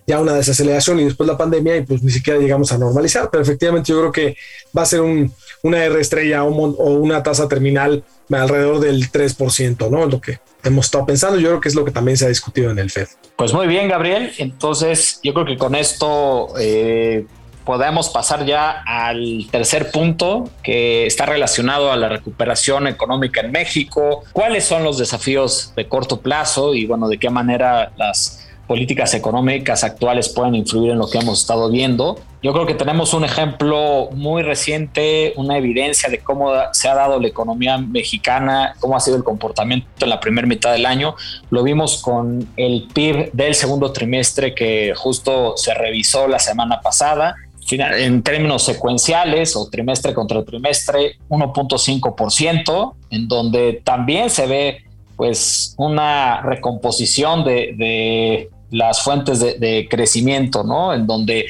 ya una desaceleración y después la pandemia y pues ni siquiera llegamos a normalizar, pero efectivamente yo creo que va a ser un, una R estrella o, una tasa terminal alrededor del 3%, ¿no? Lo que hemos estado pensando, yo creo que es lo que también se ha discutido en el FED. Pues muy bien, Gabriel. Entonces, yo creo que con esto eh, podemos pasar ya al tercer punto que está relacionado a la recuperación económica en México. ¿Cuáles son los desafíos de corto plazo y, bueno, de qué manera las políticas económicas actuales pueden influir en lo que hemos estado viendo. Yo creo que tenemos un ejemplo muy reciente, una evidencia de cómo se ha dado la economía mexicana, cómo ha sido el comportamiento en la primera mitad del año. Lo vimos con el PIB del segundo trimestre que justo se revisó la semana pasada. En términos secuenciales o trimestre contra trimestre, 1.5%, en donde también se ve pues una recomposición de las fuentes de, crecimiento, ¿no? En donde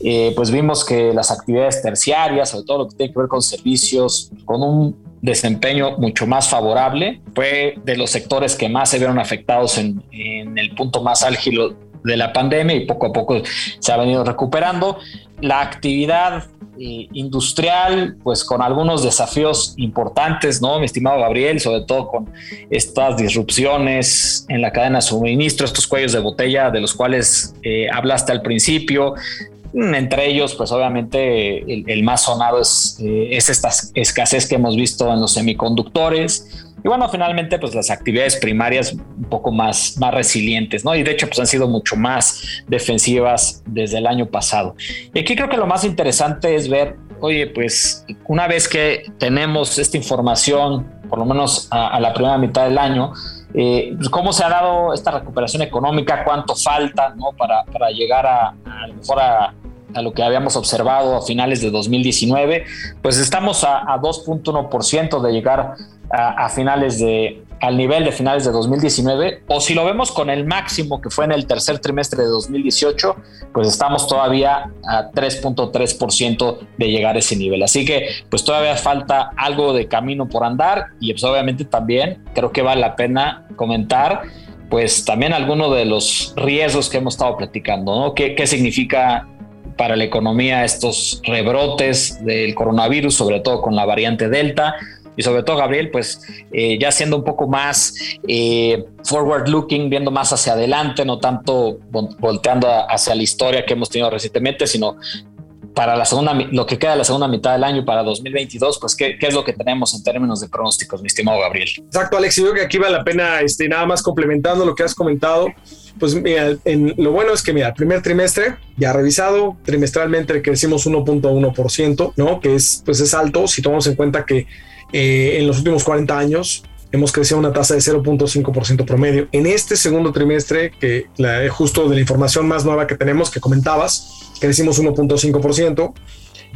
eh, pues vimos que las actividades terciarias, sobre todo lo que tiene que ver con servicios, con un desempeño mucho más favorable, fue de los sectores que más se vieron afectados en, en el punto más álgido de la pandemia y poco a poco se ha venido recuperando. La actividad eh, industrial, pues con algunos desafíos importantes, ¿no? Mi estimado Gabriel, sobre todo con estas disrupciones en la cadena de suministro, estos cuellos de botella de los cuales eh, hablaste al principio, Mm, entre ellos, pues obviamente el, más sonado es, eh, es esta escasez que hemos visto en los semiconductores. Y bueno, finalmente, pues las actividades primarias un poco más, más resilientes, ¿no? Y de hecho, pues han sido mucho más defensivas desde el año pasado. Y aquí creo que lo más interesante es ver, oye, pues una vez que tenemos esta información, por lo menos a, la primera mitad del año, eh, pues, cómo se ha dado esta recuperación económica, cuánto falta ¿no? para, para llegar a, a, lo mejor a, a lo que habíamos observado a finales de 2019, pues estamos a, 2.1% de llegar a, finales de al nivel de finales de 2019 o si lo vemos con el máximo que fue en el tercer trimestre de 2018, pues estamos todavía a 3.3% de llegar a ese nivel. Así que pues todavía falta algo de camino por andar y pues obviamente también creo que vale la pena comentar pues también algunos de los riesgos que hemos estado platicando, ¿no? ¿Qué, qué significa para la economía estos rebrotes del coronavirus, sobre todo con la variante Delta. Y sobre todo, Gabriel, pues eh, ya siendo un poco más eh, forward looking, viendo más hacia adelante, no tanto volteando hacia la historia que hemos tenido recientemente, sino para la segunda, lo que queda de la segunda mitad del año para 2022, pues ¿qué, qué es lo que tenemos en términos de pronósticos, mi estimado Gabriel. Exacto, Alex, yo creo que aquí vale la pena, este, nada más complementando lo que has comentado, pues mira, en, lo bueno es que mira, el primer trimestre ya revisado, trimestralmente crecimos 1.1%, ¿no? Que es, pues es alto si tomamos en cuenta que eh, en los últimos 40 años hemos crecido una tasa de 0.5% promedio. En este segundo trimestre, que la, justo de la información más nueva que tenemos, que comentabas, crecimos 1.5%.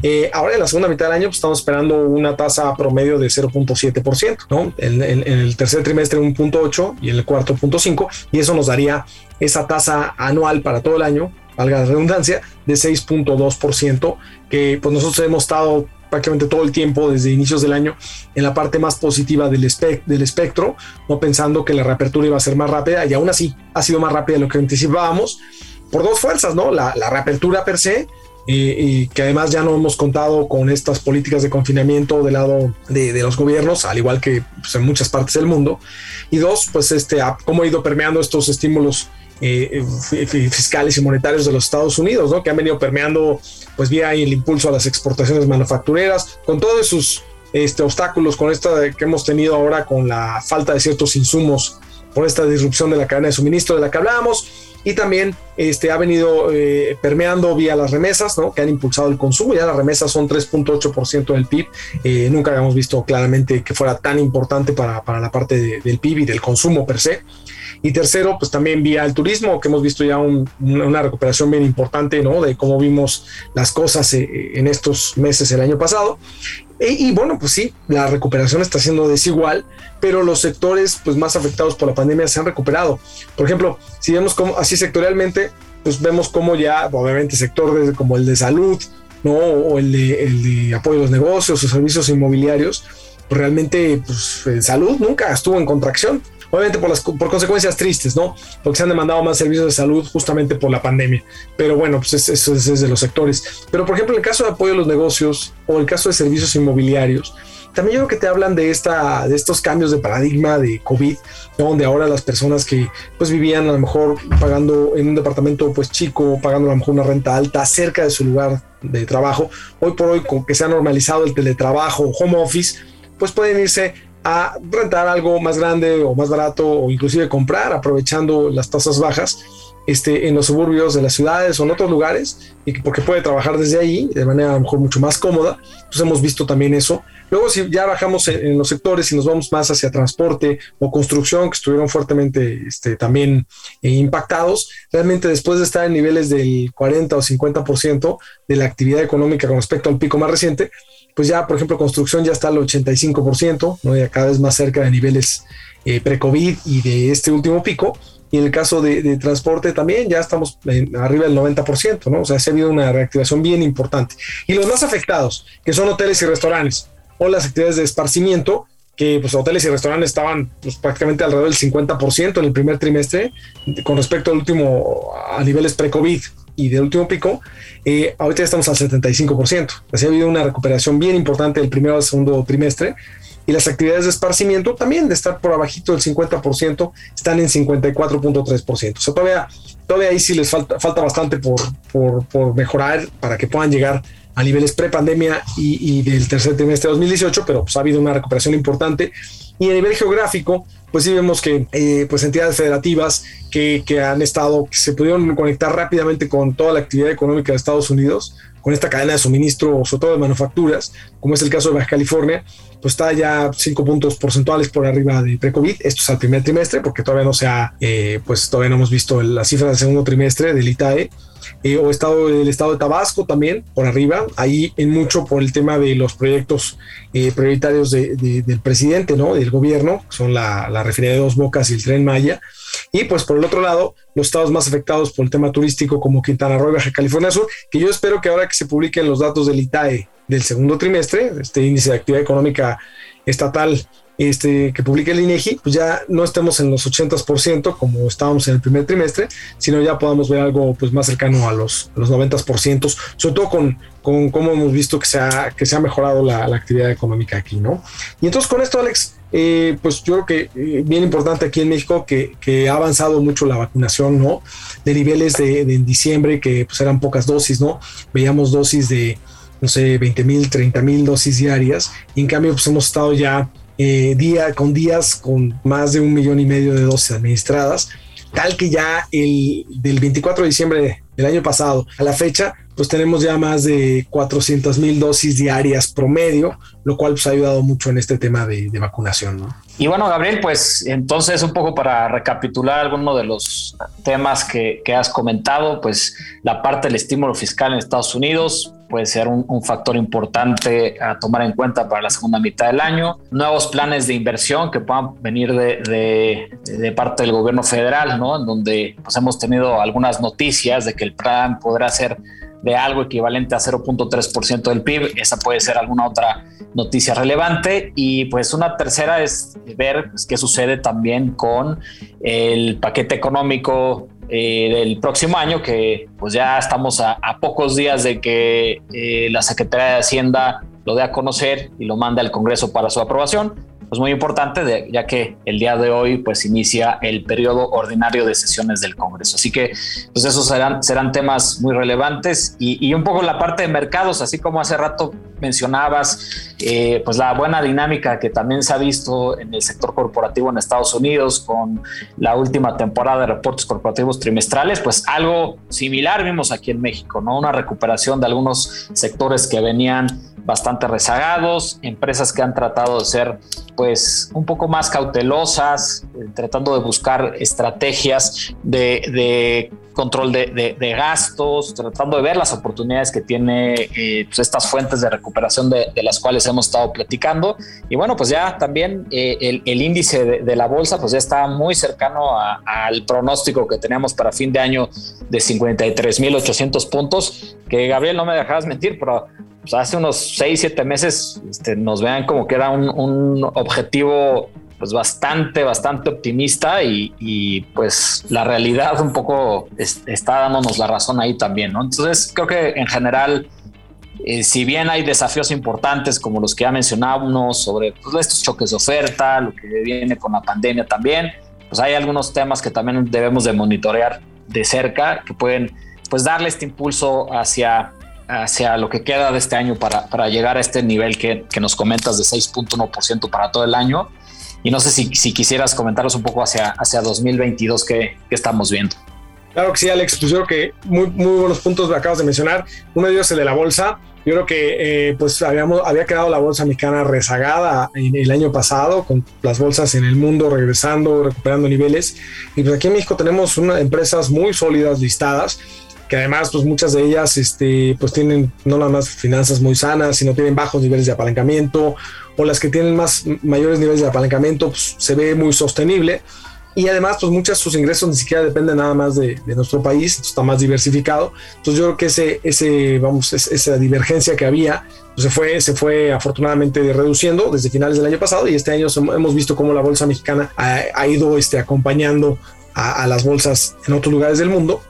Eh, ahora en la segunda mitad del año pues, estamos esperando una tasa promedio de 0.7%, ¿no? En, el tercer trimestre 1.8 y en el cuarto 0.5 y eso nos daría esa tasa anual para todo el año, valga la redundancia, de 6.2%, que pues nosotros hemos estado prácticamente todo el tiempo desde inicios del año en la parte más positiva del, del espectro, no pensando que la reapertura iba a ser más rápida y aún así ha sido más rápida de lo que anticipábamos por dos fuerzas, ¿no? La, reapertura per se, y que además ya no hemos contado con estas políticas de confinamiento del lado de, los gobiernos, al igual que pues, en muchas partes del mundo. Y dos, pues este, cómo ha ido permeando estos estímulos eh, fiscales y monetarios de los Estados Unidos, ¿no? que han venido permeando pues vía el impulso a las exportaciones manufactureras, con todos esos este, obstáculos, con esta que hemos tenido ahora con la falta de ciertos insumos por esta disrupción de la cadena de suministro de la que hablábamos y también este, ha venido eh, permeando vía las remesas, ¿no? que han impulsado el consumo. Ya las remesas son 3.8% del PIB. Eh, nunca habíamos visto claramente que fuera tan importante para, para la parte del PIB y del consumo per se. Y tercero, pues también vía el turismo, que hemos visto ya una recuperación bien importante, ¿no? De cómo vimos las cosas eh, en estos meses el año pasado. Y, bueno, pues sí, la recuperación está siendo desigual, pero los sectores pues, más afectados por la pandemia se han recuperado. Por ejemplo, si vemos así sectorialmente, pues vemos como ya, obviamente, sectores como el de salud, ¿no? O el de, el de apoyo a los negocios o servicios inmobiliarios, pues realmente, pues, en salud nunca estuvo en contracción obviamente por, las, por consecuencias tristes, ¿no? Porque se han demandado más servicios de salud justamente por la pandemia. Pero bueno, pues eso es, de los sectores. Pero por ejemplo, en el caso de apoyo a los negocios o el caso de servicios inmobiliarios, también yo creo que te hablan de, esta, de estos cambios de paradigma de COVID, donde ahora las personas que pues vivían a lo mejor pagando en un departamento pues chico, pagando a lo mejor una renta alta cerca de su lugar de trabajo, hoy por hoy con que se ha normalizado el teletrabajo, home office, pues pueden irse a rentar algo más grande o más barato o inclusive comprar aprovechando las tasas bajas este, en los suburbios de las ciudades o en otros lugares y porque puede trabajar desde ahí de manera a lo mejor mucho más cómoda. Pues hemos visto también eso. Luego si ya bajamos en, los sectores y nos vamos más hacia transporte o construcción que estuvieron fuertemente este, también eh, impactados, realmente después de estar en niveles del 40 o 50% de la actividad económica con respecto al pico más reciente, pues ya, por ejemplo, construcción ya está al 85%, ¿no? ya cada vez más cerca de niveles eh, pre-COVID y de este último pico. Y en el caso de, transporte también ya estamos arriba del 90%, ¿no? O sea, se ha habido una reactivación bien importante. Y los más afectados, que son hoteles y restaurantes, o las actividades de esparcimiento, que pues hoteles y restaurantes estaban pues, prácticamente alrededor del 50% en el primer trimestre con respecto al último a niveles pre-COVID, y del último pico, eh, ahorita estamos al 75%. Así ha habido una recuperación bien importante del primero al segundo trimestre y las actividades de esparcimiento también de estar por abajito del 50% están en 54.3%. O sea, todavía, todavía ahí sí les falta, falta bastante por, por, por mejorar para que puedan llegar a niveles pre-pandemia y, y, del tercer trimestre de 2018, pero pues ha habido una recuperación importante. Y a nivel geográfico, pues sí vemos que eh, pues entidades federativas que, que, han estado, que se pudieron conectar rápidamente con toda la actividad económica de Estados Unidos, con esta cadena de suministro, sobre todo de manufacturas, como es el caso de Baja California, pues está ya cinco puntos porcentuales por arriba de pre-COVID. Esto es al primer trimestre, porque todavía no se ha, eh, pues todavía no hemos visto la cifra del segundo trimestre del ITAE. Eh, o estado el estado de Tabasco también por arriba, ahí en mucho por el tema de los proyectos eh, prioritarios de, de, del presidente, ¿no? Del gobierno, son la, la refinería de Dos Bocas y el Tren Maya. Y pues por el otro lado, los estados más afectados por el tema turístico como Quintana Roo y Baja California Sur, que yo espero que ahora que se publiquen los datos del ITAE del segundo trimestre, este índice de actividad económica estatal este, que publique el INEGI, pues ya no estemos en los 80% como estábamos en el primer trimestre, sino ya podamos ver algo pues más cercano a los, a los 90%, sobre todo con, con cómo hemos visto que se ha, que se ha mejorado la, la actividad económica aquí, ¿no? Y entonces con esto, Alex, eh, pues yo creo que eh, bien importante aquí en México que, que, ha avanzado mucho la vacunación, ¿no? De niveles de, de en diciembre que pues eran pocas dosis, ¿no? Veíamos dosis de, no sé, 20 mil, 30 mil dosis diarias, y en cambio pues hemos estado ya eh, día con días con más de un millón y medio de dosis administradas, tal que ya el del 24 de diciembre del año pasado a la fecha, pues tenemos ya más de 400 mil dosis diarias promedio, lo cual pues ha ayudado mucho en este tema de, de vacunación. ¿no? Y bueno, Gabriel, pues entonces un poco para recapitular algunos de los temas que, que, has comentado, pues la parte del estímulo fiscal en Estados Unidos puede ser un, factor importante a tomar en cuenta para la segunda mitad del año. Nuevos planes de inversión que puedan venir de parte del gobierno federal, ¿no? En donde pues, hemos tenido algunas noticias de que el plan podrá ser de algo equivalente a 0.3% del PIB. Esa puede ser alguna otra noticia relevante. Y pues una tercera es ver pues, qué sucede también con el paquete económico eh, del próximo año, que pues ya estamos a, pocos días de que eh, la Secretaría de Hacienda lo dé a conocer y lo mande al Congreso para su aprobación pues muy importante, ya que el día de hoy pues inicia el periodo ordinario de sesiones del Congreso. Así que pues esos serán, serán temas muy relevantes y, y un poco la parte de mercados, así como hace rato mencionabas, eh, pues la buena dinámica que también se ha visto en el sector corporativo en Estados Unidos con la última temporada de reportes corporativos trimestrales, pues algo similar vimos aquí en México, ¿no? Una recuperación de algunos sectores que venían bastante rezagados, empresas que han tratado de ser pues un poco más cautelosas, eh, tratando de buscar estrategias de, de control de, de, de, gastos, tratando de ver las oportunidades que tiene eh, pues estas fuentes de recuperación de, las cuales hemos estado platicando. Y bueno, pues ya también eh, el, el, índice de, la bolsa pues ya está muy cercano a, al pronóstico que teníamos para fin de año de 53.800 puntos, que Gabriel no me dejarás mentir, pero pues hace unos 6, 7 meses este, nos vean como que era un, objetivo pues bastante, bastante optimista y, pues la realidad un poco es, está dándonos la razón ahí también. Entonces creo que en general, eh, si bien hay desafíos importantes como los que ya mencionábamos sobre pues, estos choques de oferta, lo que viene con la pandemia también, pues hay algunos temas que también debemos de monitorear de cerca que pueden pues darle este impulso hacia hacia lo que queda de este año para, para llegar a este nivel que, que nos comentas de 6.1% para todo el año. Y no sé si, si, quisieras comentarnos un poco hacia, hacia 2022 que, que, estamos viendo. Claro que sí, Alex. Pues yo creo que muy, muy buenos puntos me acabas de mencionar. Uno de ellos es el de la bolsa. Yo creo que eh, pues habíamos, había quedado la bolsa mexicana rezagada en el año pasado, con las bolsas en el mundo regresando, recuperando niveles. Y pues aquí en México tenemos una, empresas muy sólidas listadas que además pues muchas de ellas este, pues tienen no nada más finanzas muy sanas, sino tienen bajos niveles de apalancamiento o las que tienen más mayores niveles de apalancamiento pues, se ve muy sostenible. Y además pues muchas sus ingresos ni siquiera dependen nada más de, de nuestro país, está más diversificado, entonces yo creo que ese, ese vamos, esa divergencia que había pues, se fue, se fue afortunadamente reduciendo desde finales del año pasado y este año hemos visto cómo la bolsa mexicana ha, ha ido este, acompañando a, a las bolsas en otros lugares del mundo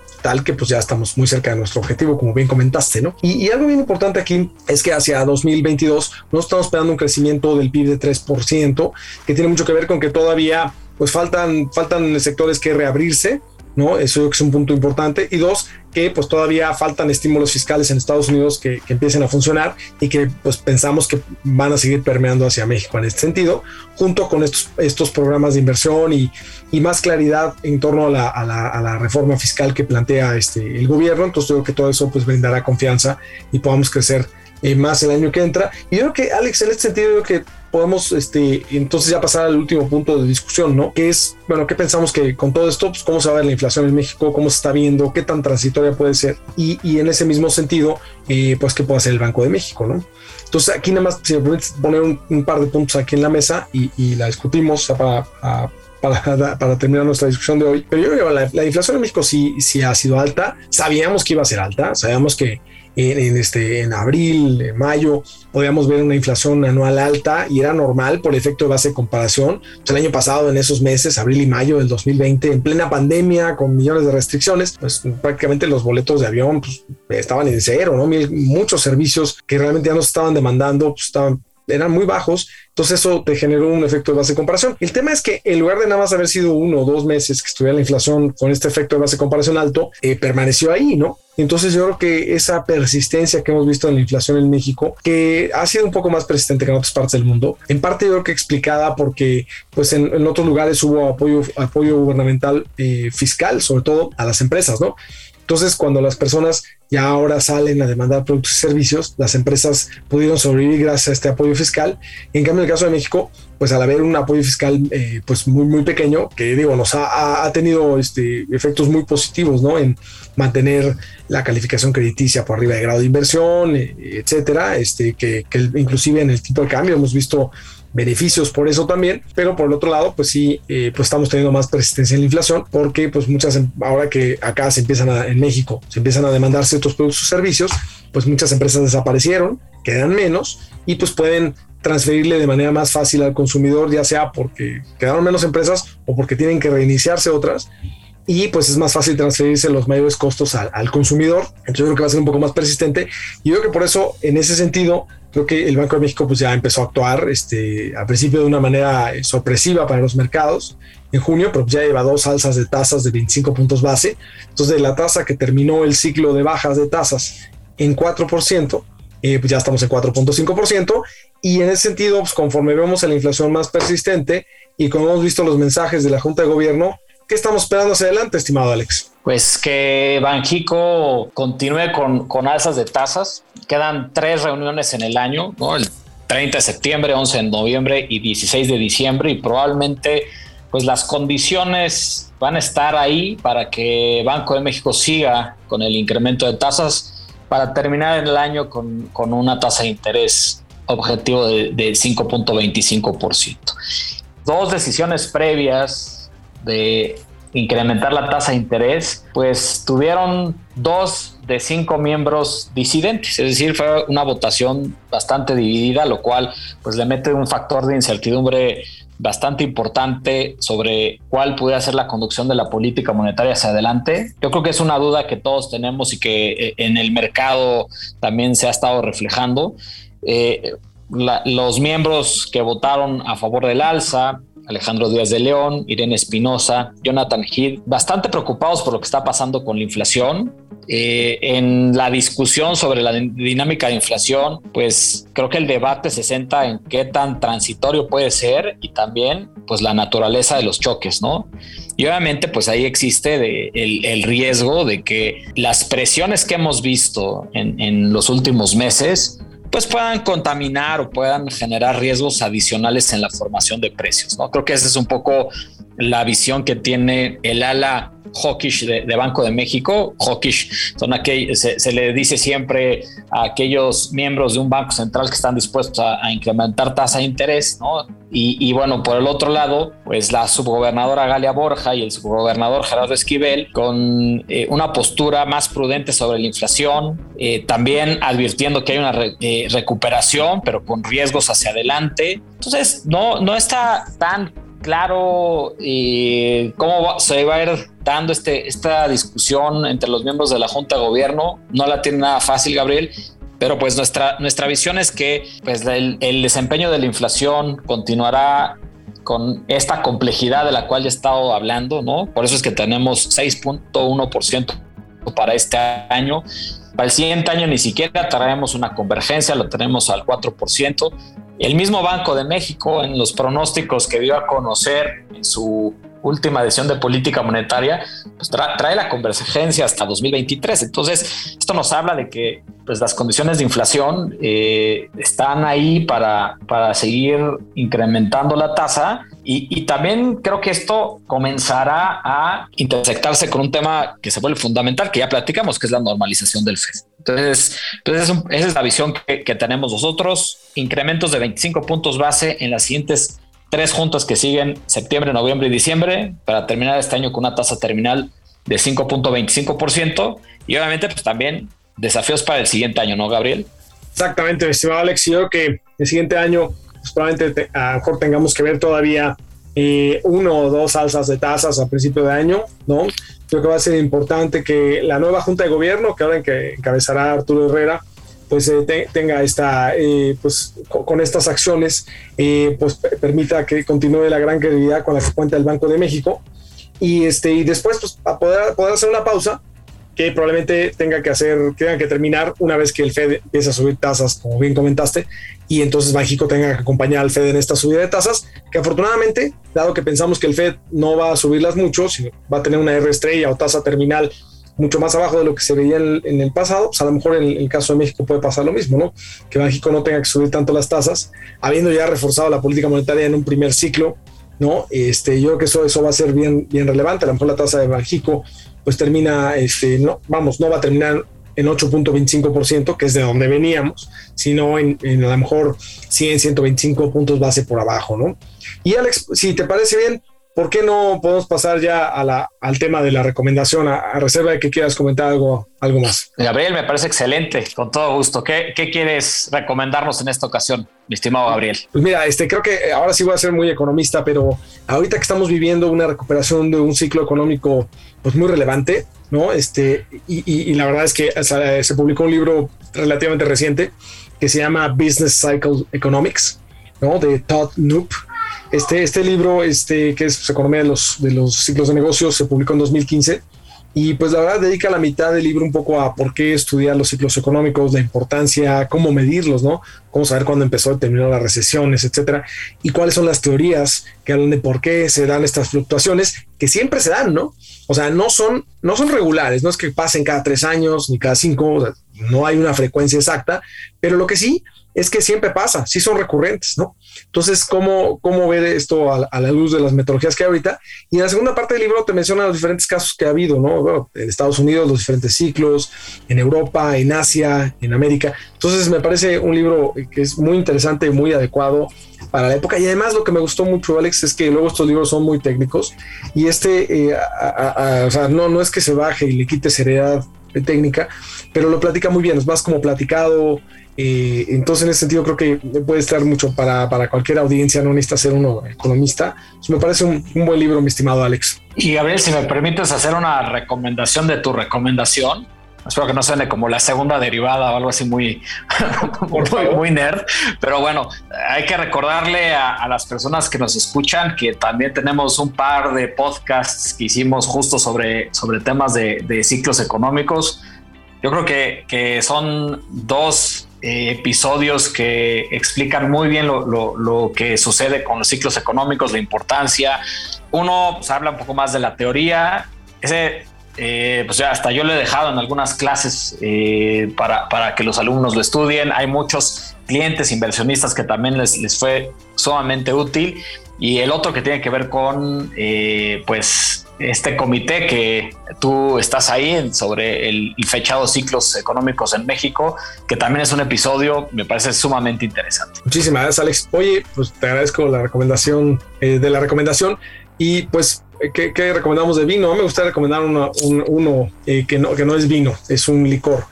que pues ya estamos muy cerca de nuestro objetivo, como bien comentaste, ¿no? Y, algo bien importante aquí es que hacia 2022 no estamos esperando un crecimiento del PIB de 3%, que tiene mucho que ver con que todavía pues faltan, faltan sectores que reabrirse, ¿no? Eso es un punto importante. Y dos, que pues todavía faltan estímulos fiscales en Estados Unidos que, empiecen a funcionar y que pues pensamos que van a seguir permeando hacia México en este sentido, junto con estos, estos programas de inversión y, y más claridad en torno a la, a, la, reforma fiscal que plantea este, el gobierno. Entonces creo que todo eso pues brindará confianza y podamos crecer eh, más el año que entra. Y yo creo que Alex, en este sentido, yo creo que podemos este, entonces ya pasar al último punto de discusión, ¿no? Que es, bueno, ¿qué pensamos que con todo esto, pues, cómo se va a ver la inflación en México, cómo se está viendo, qué tan transitoria puede ser y, y en ese mismo sentido, eh, pues, qué puede hacer el Banco de México, ¿no? Entonces, aquí nada más, si me poner un, par de puntos aquí en la mesa y, la discutimos para, para, terminar nuestra discusión de hoy. Pero yo creo la, la inflación en México sí, sí ha sido alta. Sabíamos que iba a ser alta, sabíamos que en, este, en abril, en mayo, podíamos ver una inflación anual alta y era normal por efecto de base de comparación. Pues el año pasado, en esos meses, abril y mayo del 2020, en plena pandemia, con millones de restricciones, pues prácticamente los boletos de avión pues, estaban en cero, ¿no? Muchos servicios que realmente ya nos estaban demandando, pues estaban eran muy bajos, entonces eso te generó un efecto de base de comparación. El tema es que en lugar de nada más haber sido uno o dos meses que estuviera la inflación con este efecto de base de comparación alto, eh, permaneció ahí, ¿no? Entonces yo creo que esa persistencia que hemos visto en la inflación en México, que ha sido un poco más persistente que en otras partes del mundo, en parte yo creo que explicada porque pues en, otros lugares hubo apoyo, apoyo gubernamental eh, fiscal, sobre todo a las empresas, ¿no? Entonces, cuando las personas ya ahora salen a demandar productos y servicios, las empresas pudieron sobrevivir gracias a este apoyo fiscal. En cambio, en el caso de México, pues al haber un apoyo fiscal eh, pues muy, muy pequeño, que digo, nos ha, tenido este, efectos muy positivos, ¿no? En mantener la calificación crediticia por arriba de grado de inversión, eh, etcétera, este, que, que inclusive en el tipo de cambio hemos visto beneficios por eso también, pero por el otro lado, pues sí, eh, pues estamos teniendo más persistencia en la inflación porque pues muchas, em, ahora que acá se empiezan a, en México, se empiezan a demandar ciertos productos y servicios, pues muchas empresas desaparecieron, quedan menos y pues pueden transferirle de manera más fácil al consumidor, ya sea porque quedaron menos empresas o porque tienen que reiniciarse otras y pues es más fácil transferirse los mayores costos al, consumidor. Entonces yo creo que va a ser un poco más persistente y yo creo que por eso en ese sentido creo que el Banco de México pues ya empezó a actuar este, al principio de una manera eh, sorpresiva para los mercados en junio, pero ya lleva dos alzas de tasas de 25 puntos base. Entonces de la tasa que terminó el ciclo de bajas de tasas en 4%, eh, pues ya estamos en 4.5% y en ese sentido, pues conforme vemos la inflación más persistente y como hemos visto los mensajes de la Junta de Gobierno, ¿Qué estamos esperando hacia adelante, estimado Alex? Pues que Banjico continúe con, con alzas de tasas. Quedan tres reuniones en el año. El 30 de septiembre, 11 de noviembre y 16 de diciembre y probablemente pues las condiciones van a estar ahí para que Banco de México siga con el incremento de tasas para terminar el año con, con una tasa de interés objetivo de, de 5.25%. Dos decisiones previas de incrementar la tasa de interés, pues tuvieron dos de cinco miembros disidentes, es decir, fue una votación bastante dividida, lo cual pues le mete un factor de incertidumbre bastante importante sobre cuál puede ser la conducción de la política monetaria hacia adelante. Yo creo que es una duda que todos tenemos y que eh, en el mercado también se ha estado reflejando. Eh, los miembros que votaron a favor del alza, Alejandro Díaz de León, Irene Espinosa, Jonathan Heath, bastante preocupados por lo que está pasando con la inflación. Eh, en la discusión sobre la dinámica de inflación, pues creo que el debate se centra en qué tan transitorio puede ser y también pues la naturaleza de los choques, ¿no? Y obviamente pues ahí existe el, riesgo de que las presiones que hemos visto en, en los últimos meses pues puedan contaminar o puedan generar riesgos adicionales en la formación de precios. ¿no? Creo que esa es un poco la visión que tiene el ala hawkish de, Banco de México. Hawkish son aquellos, se, le dice siempre a aquellos miembros de un banco central que están dispuestos a, incrementar tasa de interés, ¿no? Y, bueno, por el otro lado, pues la subgobernadora Galia Borja y el subgobernador Gerardo Esquivel con eh, una postura más prudente sobre la inflación, eh, también advirtiendo que hay una eh, recuperación, pero con riesgos hacia adelante. Entonces, no, no está tan claro cómo se va a ir enfrentando este, esta discusión entre los miembros de la Junta de Gobierno. No la tiene nada fácil, Gabriel. Pero pues nuestra, nuestra visión es que pues, el, desempeño de la inflación continuará con esta complejidad de la cual ya he estado hablando, ¿no? Por eso es que tenemos 6.1% para este año. Para el siguiente año ni siquiera traemos una convergencia, lo tenemos al 4%. El mismo Banco de México en los pronósticos que dio a conocer en su última decisión de política monetaria, pues trae la convergencia hasta 2023. Entonces, esto nos habla de que pues, las condiciones de inflación eh, están ahí para, para seguir incrementando la tasa y, también creo que esto comenzará a intersectarse con un tema que se vuelve fundamental, que ya platicamos, que es la normalización del FED. Entonces, entonces esa es la visión que, que tenemos nosotros, incrementos de 25 puntos base en las siguientes tres juntas que siguen septiembre, noviembre y diciembre para terminar este año con una tasa terminal de 5.25% y obviamente pues también desafíos para el siguiente año, ¿no, Gabriel? Exactamente, estimado Alex. Yo creo que el siguiente año pues, probablemente a lo mejor tengamos que ver todavía eh, uno o dos alzas de tasas a principio de año, ¿no? Creo que va a ser importante que la nueva Junta de Gobierno, que ahora encabezará Arturo Herrera, pues eh, tenga esta, eh, pues con, estas acciones, eh, pues permita que continúe la gran credibilidad con la que cuenta el Banco de México. Y este y después pues a poder, poder hacer una pausa que probablemente tenga que hacer, tenga que terminar una vez que el Fed empiece a subir tasas, como bien comentaste, y entonces México tenga que acompañar al Fed en esta subida de tasas, que afortunadamente, dado que pensamos que el Fed no va a subirlas mucho, sino va a tener una R estrella o tasa terminal mucho más abajo de lo que se veía en, el pasado, pues a lo mejor en, el caso de México puede pasar lo mismo, ¿no? Que México no tenga que subir tanto las tasas, habiendo ya reforzado la política monetaria en un primer ciclo, ¿no? Este, yo creo que eso, eso va a ser bien, bien relevante. A lo mejor la tasa de México pues termina, este, no, vamos, no va a terminar en 8.25%, que es de donde veníamos, sino en, en, a lo mejor 100, 125 puntos base por abajo, ¿no? Y Alex, si te parece bien, ¿por qué no podemos pasar ya a la, al tema de la recomendación, a, reserva de que quieras comentar algo, algo más? Gabriel, me parece excelente, con todo gusto. ¿Qué, ¿Qué, quieres recomendarnos en esta ocasión, mi estimado Gabriel? Pues mira, este, creo que ahora sí voy a ser muy economista, pero ahorita que estamos viviendo una recuperación de un ciclo económico pues muy relevante, ¿no? Este, y, y, la verdad es que se publicó un libro relativamente reciente que se llama Business Cycle Economics, ¿no? De Todd Noop este, este libro, este, que es pues, Economía de los, de los ciclos de negocios, se publicó en 2015 y pues la verdad dedica la mitad del libro un poco a por qué estudiar los ciclos económicos, la importancia, cómo medirlos, ¿no? Cómo saber cuándo empezó y terminó las recesiones, etcétera, y cuáles son las teorías que hablan de por qué se dan estas fluctuaciones que siempre se dan, ¿no? O sea, no son, no son regulares, no es que pasen cada tres años ni cada cinco, no hay una frecuencia exacta, pero lo que sí es que siempre pasa, sí son recurrentes, ¿no? Entonces, ¿cómo, cómo ver esto a, la luz de las metodologías que hay ahorita? Y en la segunda parte del libro te menciona los diferentes casos que ha habido, ¿no? En Estados Unidos, los diferentes ciclos, en Europa, en Asia, en América. Entonces, me parece un libro que es muy interesante y muy adecuado para la época. Y además, lo que me gustó mucho, Alex, es que luego estos libros son muy técnicos y este, eh, o sea, no, no es que se baje y le quite seriedad técnica, pero lo platica muy bien, es más como platicado, eh, entonces, en ese sentido, creo que puede estar mucho para, para cualquier audiencia, no necesita ser uno economista. me parece un, buen libro, mi estimado Alex. Y Gabriel, si me permites hacer una recomendación de tu recomendación, espero que no suene como la segunda derivada o algo así muy, muy, nerd, pero bueno, hay que recordarle a, las personas que nos escuchan que también tenemos un par de podcasts que hicimos justo sobre, sobre temas de, de ciclos económicos. Yo creo que, que son dos eh, episodios que explican muy bien lo, que sucede con los ciclos económicos, la importancia. Uno pues, habla un poco más de la teoría. Ese, eh, pues ya hasta yo lo he dejado en algunas clases eh, para, para, que los alumnos lo estudien. Hay muchos clientes inversionistas que también les, les fue sumamente útil. Y el otro que tiene que ver con, pues, este comité que tú estás ahí sobre el, fechado ciclos económicos en México, que también es un episodio, me parece sumamente interesante. Muchísimas gracias, Alex. Oye, pues te agradezco la recomendación eh, de la recomendación y pues ¿Qué, recomendamos de vino? Me gustaría recomendar uno, eh, que, no, que no es vino, es un licor.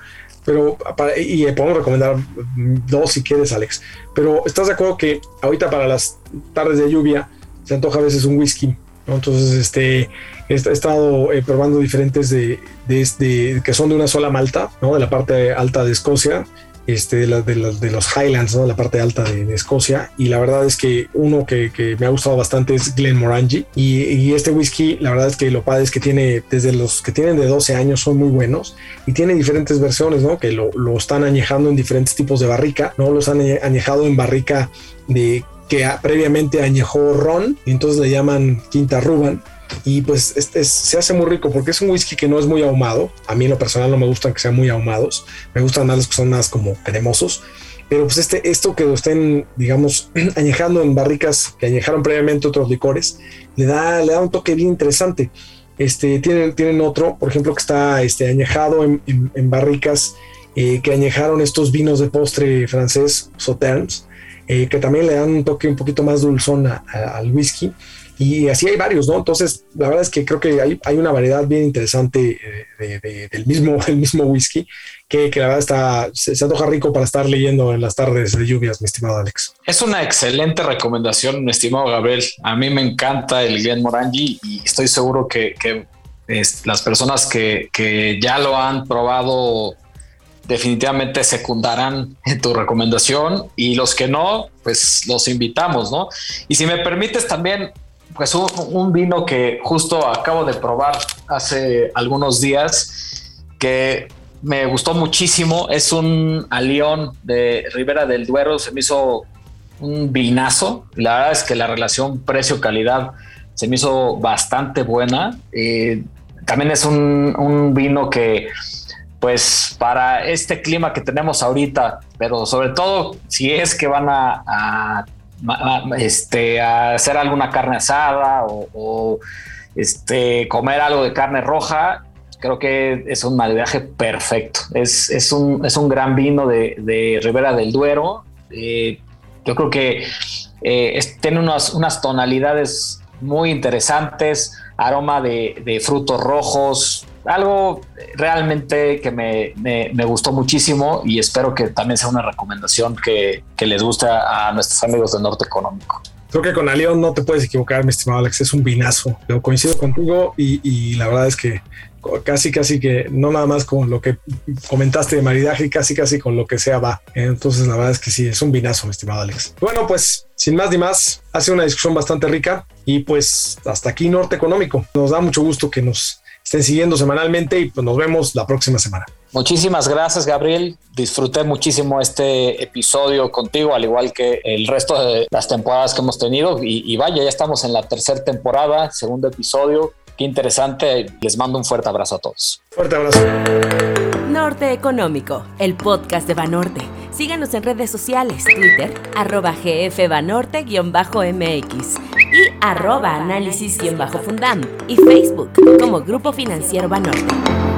Pero y podemos recomendar dos si quieres, Alex. Pero ¿estás de acuerdo que ahorita para las tardes de lluvia se antoja a veces un whisky Entonces, este, he, estado eh, probando diferentes de, de, que son de una sola malta, ¿no? de la parte alta de Escocia, este, de, de, los Highlands, ¿no? la parte alta de, Escocia. Y la verdad es que uno que, que me ha gustado bastante es Glenmorangie. Y, y, este whisky, la verdad es que lo padre es que tiene, desde los que tienen de 12 años son muy buenos y tiene diferentes versiones, ¿no? Que lo, lo están añejando en diferentes tipos de barrica, ¿no? Los han añejado en barrica de que previamente añejó ron y entonces le llaman Quinta Ruban y pues este se hace muy rico porque es un whisky que no es muy ahumado. A mí en lo personal no me gustan que sean muy ahumados. Me gustan más los que son más como cremosos. Pero pues este, esto que lo estén, digamos, añejando en barricas que añejaron previamente otros licores, le da, le da un toque bien interesante. Este, tienen, tienen otro, por ejemplo, que está este, añejado en, barricas eh, que añejaron estos vinos de postre francés, Sauternes, eh, que también le dan un toque un poquito más dulzón al whisky. Y así hay varios, ¿no? Entonces, la verdad es que creo que hay, hay una variedad bien interesante eh, del mismo, el mismo whisky, que, que la verdad está, se, se, antoja rico para estar leyendo en las tardes de lluvias, mi estimado Alex. Es una excelente recomendación, mi estimado Gabriel. A mí me encanta el Glen Morangi y estoy seguro que, que es, las personas que, que ya lo han probado definitivamente secundarán tu recomendación y los que no, pues los invitamos, ¿no? Y si me permites también, pues un, vino que justo acabo de probar hace algunos días, que me gustó muchísimo, es un alión de Ribera del Duero, se me hizo un vinazo, la verdad es que la relación precio-calidad se me hizo bastante buena. Eh, también es un, un vino que pues para este clima que tenemos ahorita, pero sobre todo si es que van a, este, hacer alguna carne asada o, este, comer algo de carne roja, creo que es un maridaje perfecto. Es, un, es un gran vino de, Ribera del Duero. Eh, yo creo que eh, tiene unas, unas tonalidades muy interesantes, aroma de, de frutos rojos, algo realmente que me, gustó muchísimo y espero que también sea una recomendación que, les guste a, nuestros amigos del Norte Económico. Creo que con Alión no te puedes equivocar, mi estimado Alex, es un vinazo. Yo coincido contigo y, la verdad es que casi, casi que no nada más con lo que comentaste de maridaje, casi, casi con lo que sea va. Entonces, la verdad es que sí, es un vinazo, mi estimado Alex. Bueno, pues sin más ni más, ha sido una discusión bastante rica y pues hasta aquí Norte Económico. Nos da mucho gusto que nos estén siguiendo semanalmente y pues nos vemos la próxima semana. Muchísimas gracias, Gabriel. Disfruté muchísimo este episodio contigo, al igual que el resto de las temporadas que hemos tenido. Y, vaya, ya estamos en la tercera temporada, segundo episodio. Qué interesante. Les mando un fuerte abrazo a todos. Fuerte abrazo. Norte Económico, el podcast de Banorte. Síganos en redes sociales, Twitter, arroba gfbanorte-mx y arroba análisis-fundam y Facebook como Grupo Financiero Banorte.